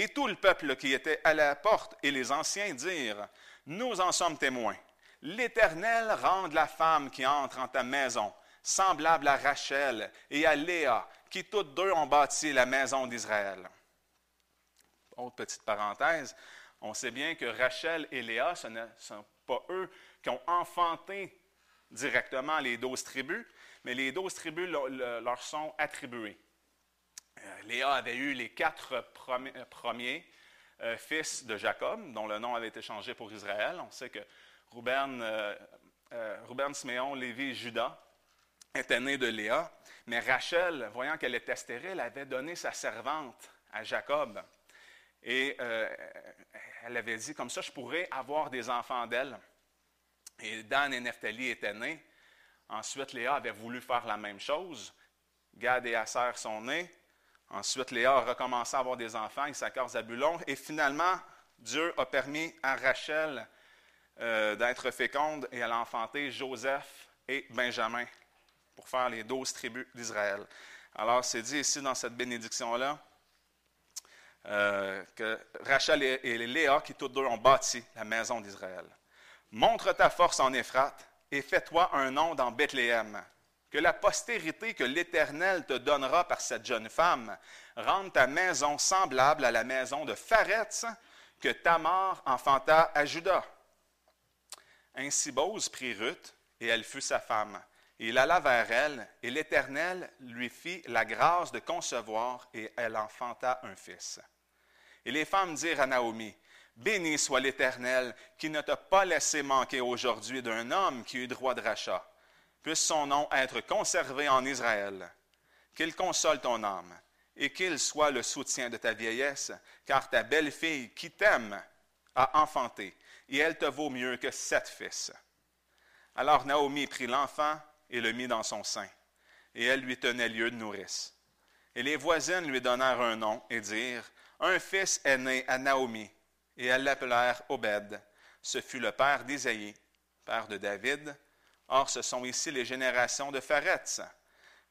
Et tout le peuple qui était à la porte et les anciens dirent, Nous en sommes témoins. L'Éternel rende la femme qui entre en ta maison semblable à Rachel et à Léa, qui toutes deux ont bâti la maison d'Israël. Autre petite parenthèse, on sait bien que Rachel et Léa, ce ne sont pas eux qui ont enfanté directement les douze tribus, mais les douze tribus leur sont attribuées. Euh, Léa avait eu les quatre premiers euh, fils de Jacob, dont le nom avait été changé pour Israël. On sait que Ruben, euh, Ruben Lévi et Judas était né de Léa. Mais Rachel, voyant qu'elle était stérile, avait donné sa servante à Jacob. Et euh, elle avait dit, comme ça, je pourrais avoir des enfants d'elle. Et Dan et Nephtali étaient nés. Ensuite, Léa avait voulu faire la même chose. Gad et Asser sont nés. Ensuite, Léa a recommencé à avoir des enfants, Issachar, Zabulon. Et finalement, Dieu a permis à Rachel euh, d'être féconde et elle a enfanté Joseph et Benjamin pour faire les douze tribus d'Israël. Alors, c'est dit ici dans cette bénédiction-là euh, que Rachel et, Léa, qui toutes deux ont bâti la maison d'Israël. Montre ta force en Éphrate et fais-toi un nom dans Bethléem. Que la postérité que l'Éternel te donnera par cette jeune femme rende ta maison semblable à la maison de Pharetz que Tamar enfanta à Judas. Ainsi Bose prit Ruth, et elle fut sa femme. Il alla vers elle, et l'Éternel lui fit la grâce de concevoir, et elle enfanta un fils. Et les femmes dirent à Naomi, Béni soit l'Éternel, qui ne t'a pas laissé manquer aujourd'hui d'un homme qui eut droit de rachat. Puisse son nom être conservé en Israël. Qu'il console ton âme, et qu'il soit le soutien de ta vieillesse, car ta belle-fille qui t'aime a enfanté, et elle te vaut mieux que sept fils. Alors Naomi prit l'enfant, et le mit dans son sein. Et elle lui tenait lieu de nourrice. Et les voisines lui donnèrent un nom et dirent Un fils est né à Naomi, et elles l'appelèrent Obed. Ce fut le père d'Isaïe, père de David. Or, ce sont ici les générations de Pharetz.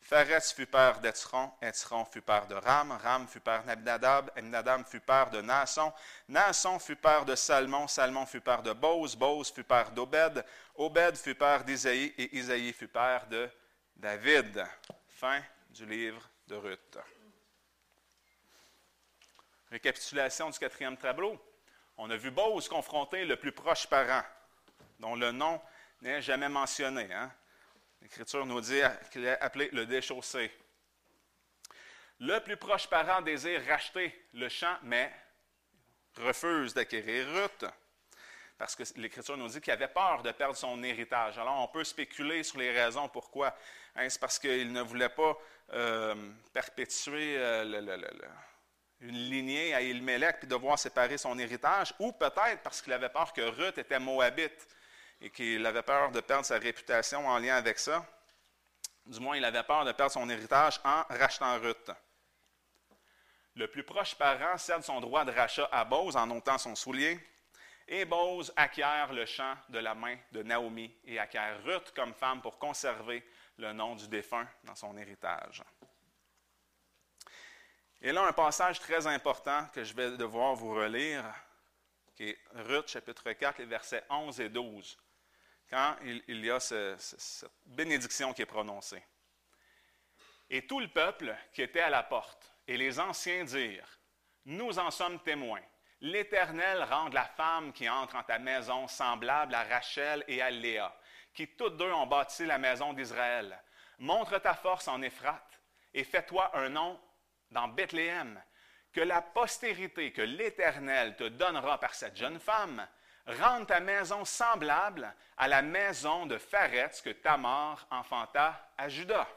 Pharetz fut père d'Etzron, Etzron fut père de Ram, Ram fut père d'Abinadab, Abinadab fut père de Naasson, Naasson fut père de Salmon, Salmon fut père de Boz, Boz fut père d'Obed, Obed fut père d'Isaïe, et Isaïe fut père de David. Fin du livre de Ruth. Récapitulation du quatrième tableau. On a vu Boz confronter le plus proche parent, dont le nom n'est jamais mentionné. Hein? L'Écriture nous dit qu'il est appelé le déchaussé. Le plus proche parent désire racheter le champ, mais refuse d'acquérir Ruth, parce que l'Écriture nous dit qu'il avait peur de perdre son héritage. Alors, on peut spéculer sur les raisons pourquoi. Est-ce parce qu'il ne voulait pas euh, perpétuer euh, une lignée à Ilmélec puis devoir séparer son héritage, ou peut-être parce qu'il avait peur que Ruth était moabite et qu'il avait peur de perdre sa réputation en lien avec ça. Du moins, il avait peur de perdre son héritage en rachetant Ruth. Le plus proche parent cède son droit de rachat à Bose en ôtant son soulier, et Bose acquiert le champ de la main de Naomi et acquiert Ruth comme femme pour conserver le nom du défunt dans son héritage. Et là, un passage très important que je vais devoir vous relire, qui est Ruth chapitre 4, les versets 11 et 12 quand il, y a cette bénédiction qui est prononcée. Et tout le peuple qui était à la porte et les anciens dirent, Nous en sommes témoins. L'Éternel rend la femme qui entre en ta maison semblable à Rachel et à Léa, qui toutes deux ont bâti la maison d'Israël. Montre ta force en Éphrate et fais-toi un nom dans Bethléem, que la postérité que l'Éternel te donnera par cette jeune femme rende ta maison semblable à la maison de Pharetz que Tamar enfanta à Judas.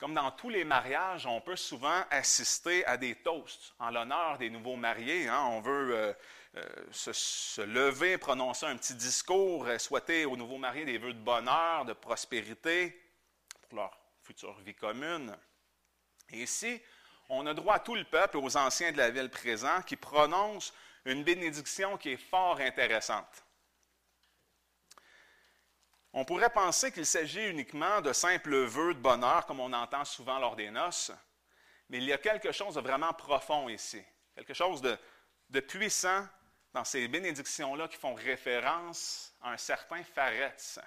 Comme dans tous les mariages, on peut souvent assister à des toasts en l'honneur des nouveaux mariés. Hein. On veut euh, euh, se, lever, prononcer un petit discours, euh, souhaiter aux nouveaux mariés des vœux de bonheur, de prospérité pour leur future vie commune. Et ici, on a droit à tout le peuple, aux anciens de la ville présents, qui prononcent une bénédiction qui est fort intéressante. On pourrait penser qu'il s'agit uniquement de simples vœux de bonheur, comme on entend souvent lors des noces, mais il y a quelque chose de vraiment profond ici, quelque chose de, de puissant dans ces bénédictions-là qui font référence à un certain Pharetz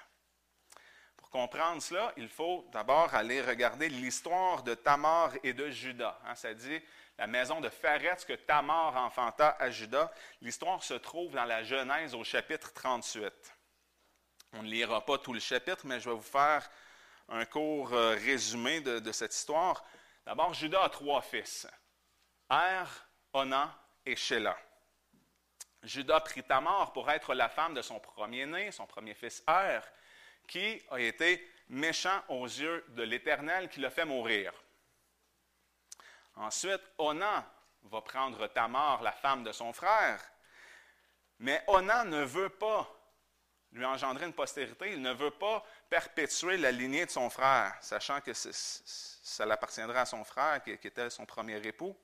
comprendre cela, il faut d'abord aller regarder l'histoire de Tamar et de Judas. Hein. ça dit la maison de Pharetz que Tamar enfanta à Judas. L'histoire se trouve dans la Genèse au chapitre 38. On ne lira pas tout le chapitre, mais je vais vous faire un court euh, résumé de, de cette histoire. D'abord, Judas a trois fils, Er, Onan et Shelah. Judas prit Tamar pour être la femme de son premier-né, son premier fils Er, qui a été méchant aux yeux de l'Éternel qui l'a fait mourir. Ensuite, Onan va prendre Tamar, la femme de son frère, mais Onan ne veut pas lui engendrer une postérité, il ne veut pas perpétuer la lignée de son frère, sachant que ça l'appartiendra à son frère qui, était son premier époux.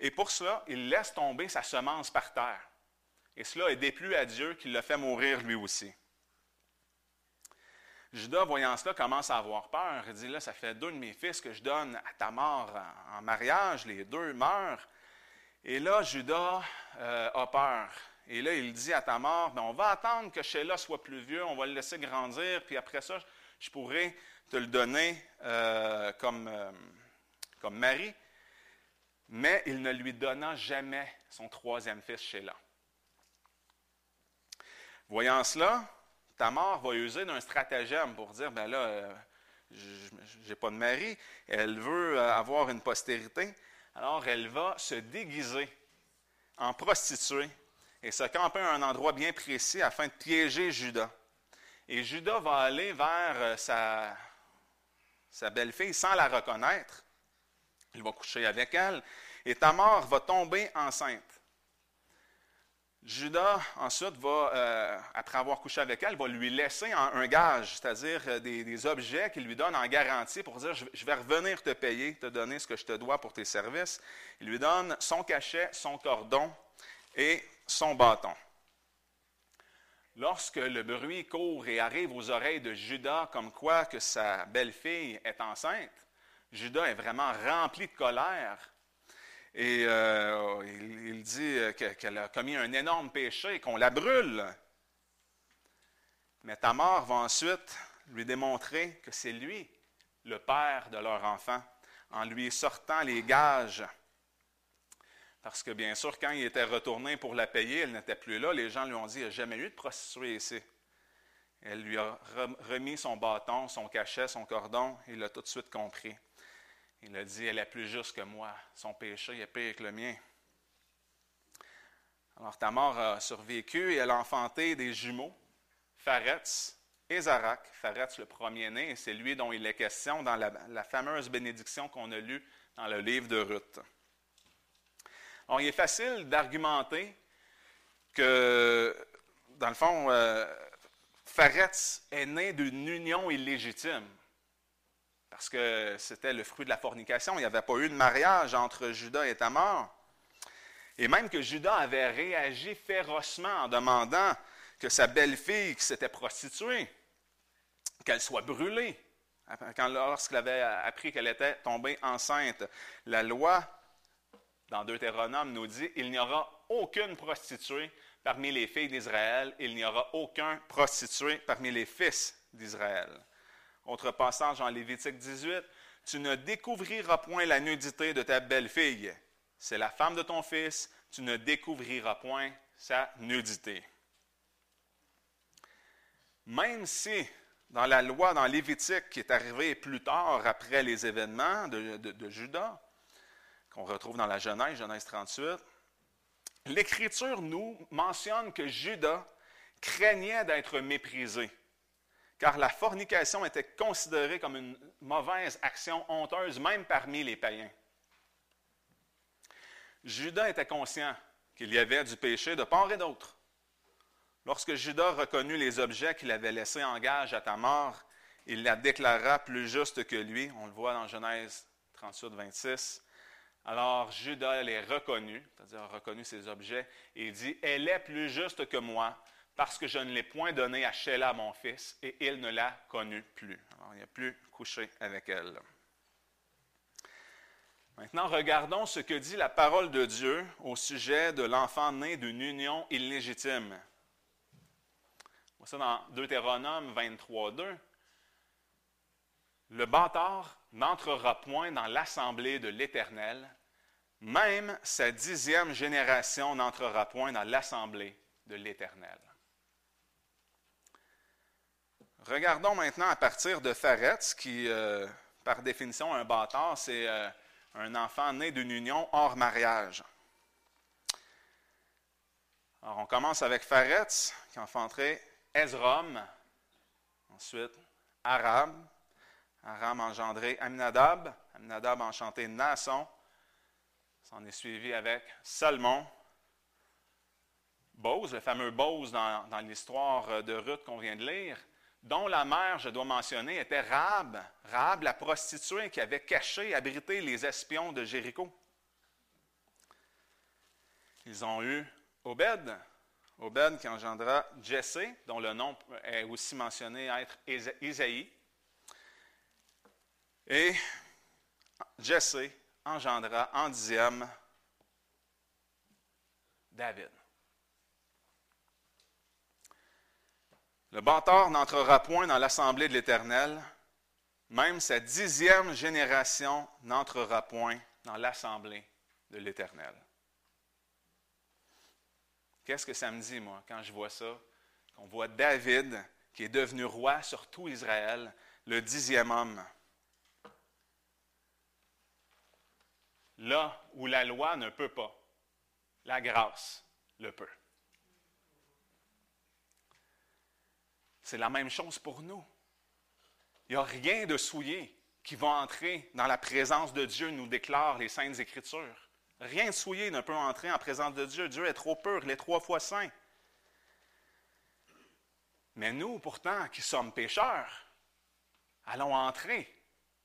Et pour cela, il laisse tomber sa semence par terre. Et cela est déplu à Dieu qui l'a fait mourir lui aussi. Judas, voyant cela, commence à avoir peur. Il dit, là, ça fait deux de mes fils que je donne à ta mort en mariage, les deux meurent. Et là, Judas euh, a peur. Et là, il dit à Tamar, ben, on va attendre que Sheila soit plus vieux, on va le laisser grandir, puis après ça, je pourrai te le donner euh, comme, euh, comme mari. Mais il ne lui donna jamais son troisième fils, Sheila. Voyant cela, Tamar va user d'un stratagème pour dire, ben là, euh, je n'ai pas de mari, elle veut euh, avoir une postérité, alors elle va se déguiser en prostituée et se camper à un endroit bien précis afin de piéger Judas. Et Judas va aller vers euh, sa, sa belle-fille sans la reconnaître. Il va coucher avec elle et Tamar va tomber enceinte. Judas, ensuite, va, euh, après avoir couché avec elle, va lui laisser un, gage, c'est-à-dire euh, des, objets qu'il lui donne en garantie pour dire je, vais revenir te payer, te donner ce que je te dois pour tes services. Il lui donne son cachet, son cordon et son bâton. Lorsque le bruit court et arrive aux oreilles de Judas comme quoi que sa belle-fille est enceinte, Judas est vraiment rempli de colère et euh, il, dit qu'elle a commis un énorme péché et qu'on la brûle. Mais Tamar va ensuite lui démontrer que c'est lui le père de leur enfant, en lui sortant les gages. Parce que bien sûr, quand il était retourné pour la payer, elle n'était plus là. Les gens lui ont dit, il n'y a jamais eu de prostituée ici. Elle lui a remis son bâton, son cachet, son cordon. Il a tout de suite compris. Il a dit, elle est plus juste que moi. Son péché est pire que le mien. Alors Tamar a survécu et elle a enfanté des jumeaux, Pharetz et Zarak. Pharetz, le premier-né, c'est lui dont il est question dans la, fameuse bénédiction qu'on a lue dans le livre de Ruth. Alors, il est facile d'argumenter que, dans le fond, euh, est né d'une union illégitime parce que c'était le fruit de la fornication. Il n'y avait pas eu de mariage entre Judas et Tamar. Et même que Judas avait réagi férocement en demandant que sa belle-fille qui s'était prostituée, qu'elle soit brûlée. lorsqu'il avait appris qu'elle était tombée enceinte, la loi dans Deutéronome nous dit il n'y aura aucune prostituée parmi les filles d'Israël, il n'y aura aucun prostitué parmi les fils d'Israël. Autre passage en Lévitique 18, Tu ne découvriras point la nudité de ta belle-fille. C'est la femme de ton fils, tu ne découvriras point sa nudité. Même si dans la loi, dans Lévitique, qui est arrivée plus tard après les événements de, de Judas, qu'on retrouve dans la Genèse, Genèse 38, l'Écriture nous mentionne que Judas craignait d'être méprisé car la fornication était considérée comme une mauvaise action honteuse même parmi les païens. Judas était conscient qu'il y avait du péché de part et d'autre. Lorsque Judas reconnut les objets qu'il avait laissés en gage à ta mort, il la déclara plus juste que lui. On le voit dans Genèse 38, 26. Alors Judas les reconnut, c'est-à-dire reconnu ses objets, et dit Elle est plus juste que moi, parce que je ne l'ai point donné à Sheila, mon fils, et il ne l'a connue plus. Alors, il n'a plus couché avec elle. Maintenant, regardons ce que dit la parole de Dieu au sujet de l'enfant né d'une union illégitime. ça dans Deutéronome 23, 2. Le bâtard n'entrera point dans l'assemblée de l'Éternel, même sa dixième génération n'entrera point dans l'assemblée de l'Éternel. Regardons maintenant à partir de Faretz, qui, euh, par définition, un bâtard, c'est euh, un enfant né d'une union hors mariage. Alors, on commence avec Faretz, qui enfanterait Ezrom, ensuite Aram, Aram engendré Aminadab, Aminadab enchanté Nasson, s'en est suivi avec Salmon, Bose, le fameux Bose dans, dans l'histoire de Ruth qu'on vient de lire, dont la mère, je dois mentionner, était Rahab, Rahab la prostituée qui avait caché, abrité les espions de Jéricho. Ils ont eu Obed, Obed qui engendra Jessé, dont le nom est aussi mentionné être Isaïe. Et Jessé engendra en dixième David. Le bâtard n'entrera point dans l'assemblée de l'Éternel, même sa dixième génération n'entrera point dans l'assemblée de l'Éternel. Qu'est-ce que ça me dit, moi, quand je vois ça? On voit David, qui est devenu roi sur tout Israël, le dixième homme. Là où la loi ne peut pas, la grâce le peut. C'est la même chose pour nous. Il n'y a rien de souillé qui va entrer dans la présence de Dieu, nous déclarent les Saintes Écritures. Rien de souillé ne peut entrer en présence de Dieu. Dieu est trop pur, il est trois fois saint. Mais nous, pourtant, qui sommes pécheurs, allons entrer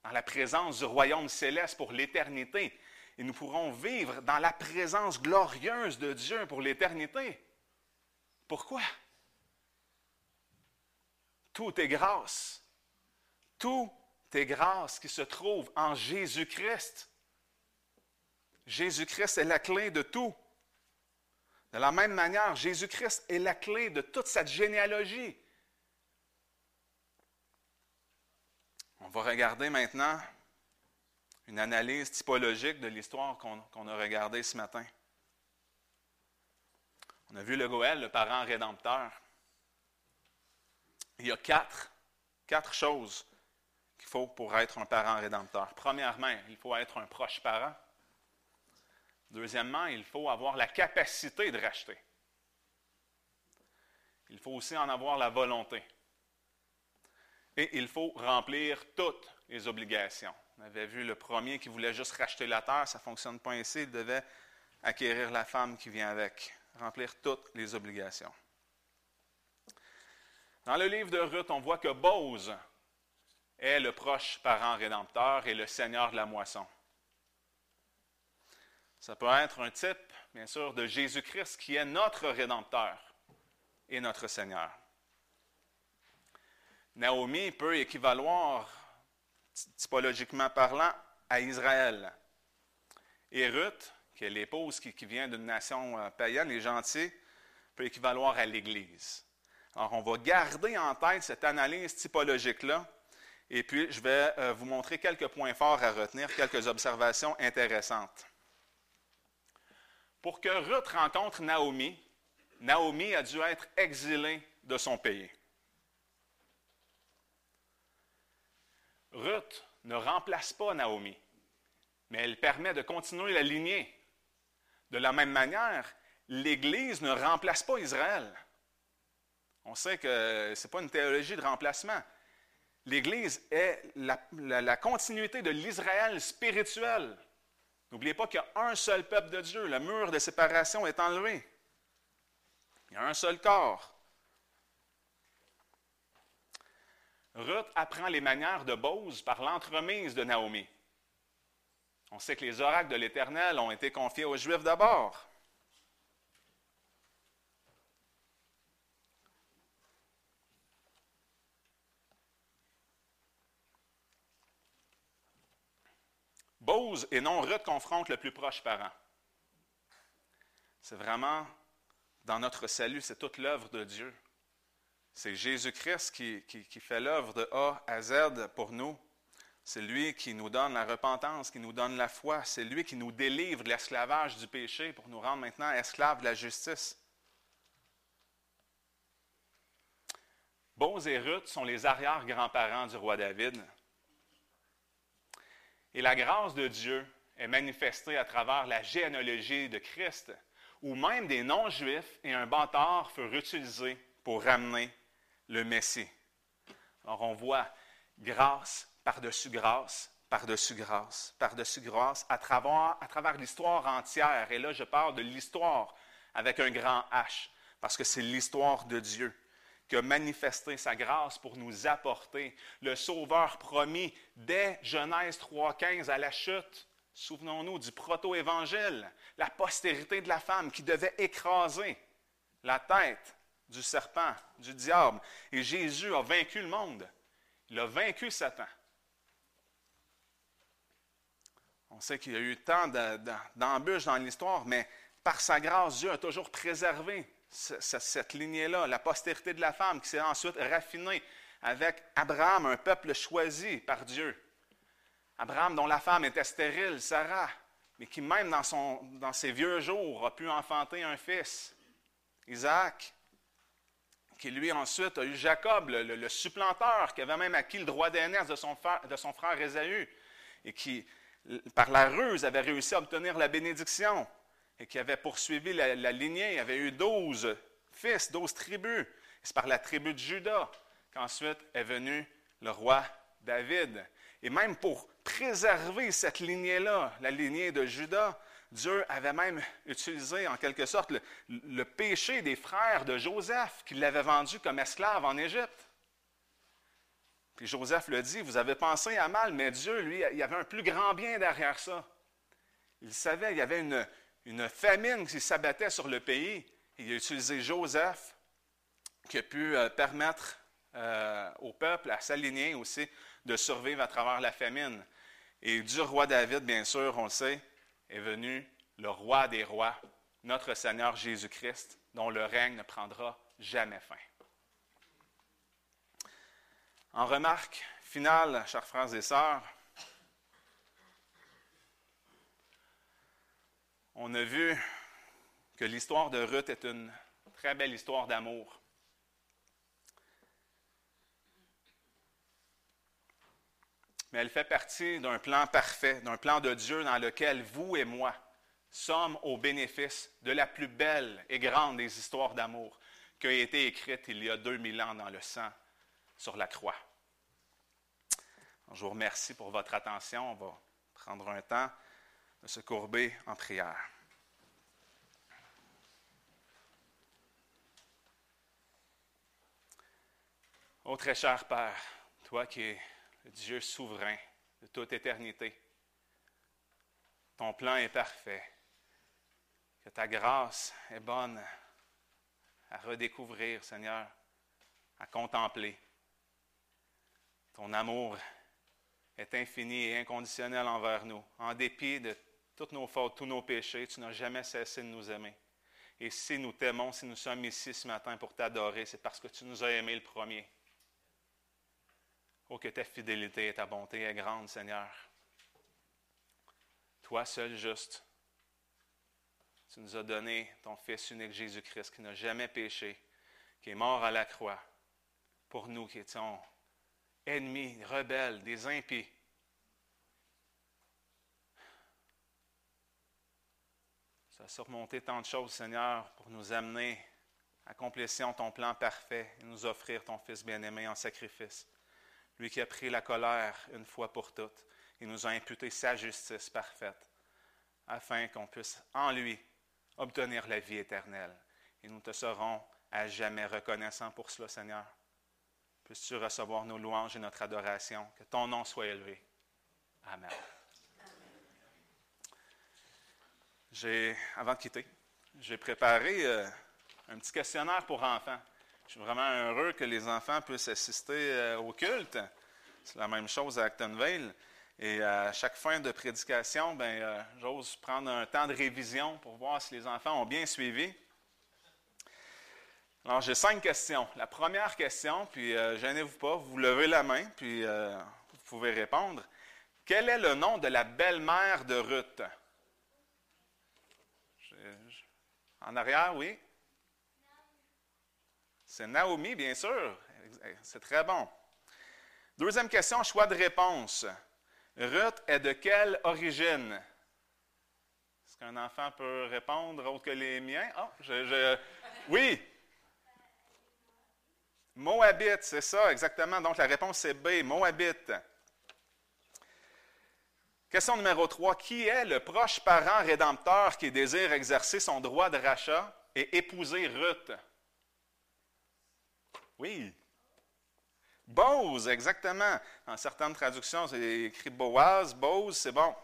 dans la présence du royaume céleste pour l'éternité. Et nous pourrons vivre dans la présence glorieuse de Dieu pour l'éternité. Pourquoi? Tout est grâce. Tout est grâce qui se trouve en Jésus-Christ. Jésus-Christ est la clé de tout. De la même manière, Jésus-Christ est la clé de toute cette généalogie. On va regarder maintenant une analyse typologique de l'histoire qu'on a regardée ce matin. On a vu le Goël, le parent rédempteur. Il y a quatre, quatre choses qu'il faut pour être un parent rédempteur. Premièrement, il faut être un proche parent. Deuxièmement, il faut avoir la capacité de racheter. Il faut aussi en avoir la volonté. Et il faut remplir toutes les obligations. On avait vu le premier qui voulait juste racheter la terre, ça ne fonctionne pas ainsi, il devait acquérir la femme qui vient avec, remplir toutes les obligations. Dans le livre de Ruth, on voit que Bose est le proche parent rédempteur et le seigneur de la moisson. Ça peut être un type, bien sûr, de Jésus-Christ qui est notre Rédempteur et notre Seigneur. Naomi peut équivaloir, typologiquement parlant, à Israël. Et Ruth, qui est l'épouse qui, vient d'une nation euh, païenne, les gentils, peut équivaloir à l'Église. Alors, on va garder en tête cette analyse typologique-là, et puis je vais euh, vous montrer quelques points forts à retenir, quelques observations intéressantes. Pour que Ruth rencontre Naomi, Naomi a dû être exilée de son pays. Ruth ne remplace pas Naomi, mais elle permet de continuer la lignée. De la même manière, l'Église ne remplace pas Israël. On sait que ce n'est pas une théologie de remplacement. L'Église est la, continuité de l'Israël spirituel. N'oubliez pas qu'il y a un seul peuple de Dieu. Le mur de séparation est enlevé. Il y a un seul corps. Ruth apprend les manières de Bose par l'entremise de Naomi. On sait que les oracles de l'Éternel ont été confiés aux Juifs d'abord. Bose et non Ruth confrontent le plus proche parent. C'est vraiment dans notre salut, c'est toute l'œuvre de Dieu. C'est Jésus-Christ qui, qui, fait l'œuvre de A à Z pour nous. C'est lui qui nous donne la repentance, qui nous donne la foi. C'est lui qui nous délivre de l'esclavage du péché pour nous rendre maintenant esclaves de la justice. Bose et Ruth sont les arrière-grands-parents du roi David. Et la grâce de Dieu est manifestée à travers la généalogie de Christ, où même des non-juifs et un bâtard furent utilisés pour ramener le Messie. Alors on voit grâce par-dessus grâce, par-dessus grâce, par-dessus grâce, à travers, à travers l'histoire entière. Et là, je parle de l'histoire avec un grand H, parce que c'est l'histoire de Dieu qui a sa grâce pour nous apporter le Sauveur promis dès Genèse 3.15 à la chute. Souvenons-nous du proto-évangile, la postérité de la femme qui devait écraser la tête du serpent, du diable. Et Jésus a vaincu le monde. Il a vaincu Satan. On sait qu'il y a eu tant d'embûches dans l'histoire, mais par sa grâce, Dieu a toujours préservé cette lignée-là, la postérité de la femme qui s'est ensuite raffinée avec Abraham, un peuple choisi par Dieu. Abraham dont la femme était stérile, Sarah, mais qui même dans, ses vieux jours a pu enfanter un fils, Isaac, qui lui ensuite a eu Jacob, le, supplanteur, qui avait même acquis le droit d'aînesse de son, frère, de et qui, par la ruse, avait réussi à obtenir la bénédiction et qui avait poursuivi la, lignée, il avait eu douze fils, douze tribus. C'est par la tribu de Judas qu'ensuite est venu le roi David. Et même pour préserver cette lignée-là, la lignée de Judas, Dieu avait même utilisé en quelque sorte le, péché des frères de Joseph qui l'avaient vendu comme esclave en Égypte. Puis Joseph le dit, vous avez pensé à mal, mais Dieu, lui, il y avait un plus grand bien derrière ça. Il savait, il y avait une, une famine qui s'abattait sur le pays. Il a utilisé Joseph qui a pu euh, permettre euh, au peuple, à s'aligner aussi, de survivre à travers la famine. Et du roi David, bien sûr, on le sait, est venu le roi des rois, notre Seigneur Jésus-Christ, dont le règne ne prendra jamais fin. En remarque finale, chers frères et sœurs, on a vu que l'histoire de Ruth est une très belle histoire d'amour. mais elle fait partie d'un plan parfait, d'un plan de Dieu dans lequel vous et moi sommes au bénéfice de la plus belle et grande des histoires d'amour qui a été écrite il y a 2000 ans dans le sang sur la croix. Je vous remercie pour votre attention. On va prendre un temps de se courber en prière. Ô très cher Père, toi qui es Dieu souverain de toute éternité. Ton plan est parfait. Que ta grâce est bonne à redécouvrir, Seigneur, à contempler. Ton amour est infini et inconditionnel envers nous. En dépit de toutes nos fautes, tous nos péchés, tu n'as jamais cessé de nous aimer. Et si nous t'aimons, si nous sommes ici ce matin pour t'adorer, c'est parce que tu nous as aimés le premier. Oh, que ta fidélité et ta bonté est grande, Seigneur. Toi seul juste, tu nous as donné ton Fils unique Jésus-Christ qui n'a jamais péché, qui est mort à la croix pour nous qui étions ennemis, rebelles, des impies. Ça a surmonté tant de choses, Seigneur, pour nous amener à complétion ton plan parfait et nous offrir ton Fils bien-aimé en sacrifice lui qui a pris la colère une fois pour toutes et nous a imputé sa justice parfaite, afin qu'on puisse en lui obtenir la vie éternelle. Et nous te serons à jamais reconnaissants pour cela, Seigneur. Puisses-tu recevoir nos louanges et notre adoration, que ton nom soit élevé. Amen. J'ai, avant de quitter, j'ai préparé euh, un petit questionnaire pour enfants. Je suis vraiment heureux que les enfants puissent assister euh, au culte. C'est la même chose à Actonville. Et à chaque fin de prédication, ben, euh, j'ose prendre un temps de révision pour voir si les enfants ont bien suivi. Alors, j'ai cinq questions. La première question, puis gênez-vous pas, vous levez la main, puis vous pouvez répondre. Quel est le nom de la belle-mère de Ruth? En arrière, oui? C'est Naomi, bien sûr. C'est très bon. Deuxième question, choix de réponse. Ruth est de quelle origine? Est-ce qu'un enfant peut répondre autre que les miens? Ah, je, oui! Moabite, c'est ça, exactement. Donc la réponse c'est B, Moabite. Question numéro 3. Qui est le proche parent rédempteur qui désire exercer son droit de rachat et épouser Ruth? Oui. Bose, exactement. Dans certaines traductions, c'est écrit Boaz, Bose, c'est bon.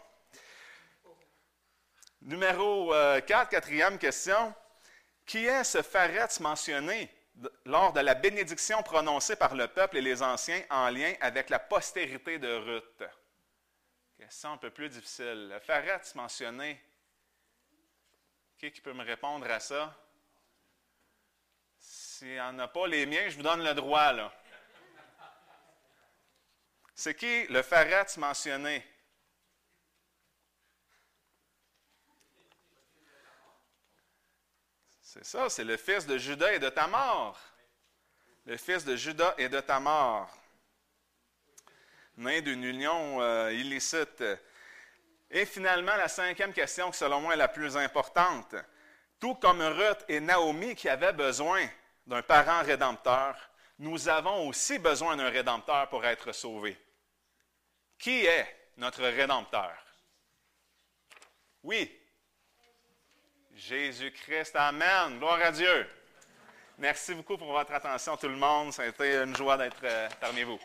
Numéro 4, euh, quatrième question. Qui est ce Pharet mentionné lors de la bénédiction prononcée par le peuple et les anciens en lien avec la postérité de Ruth? Question un peu plus difficile. Le Pharet mentionné? Qui peut me répondre à ça? S'il n'y en a pas les miens, je vous donne le droit. C'est qui le Pharet mentionné? C'est ça, c'est le fils de Judas et de Tamar. Le fils de Judas et de Tamar. Né d'une union euh, illicite. Et finalement, la cinquième question, qui selon moi est la plus importante. Tout comme Ruth et Naomi qui avaient besoin d'un parent rédempteur, nous avons aussi besoin d'un rédempteur pour être sauvés. Qui est notre rédempteur? Oui, Jésus-Christ. Amen. Gloire à Dieu. Merci beaucoup pour votre attention, tout le monde. Ça a été une joie d'être euh, parmi vous.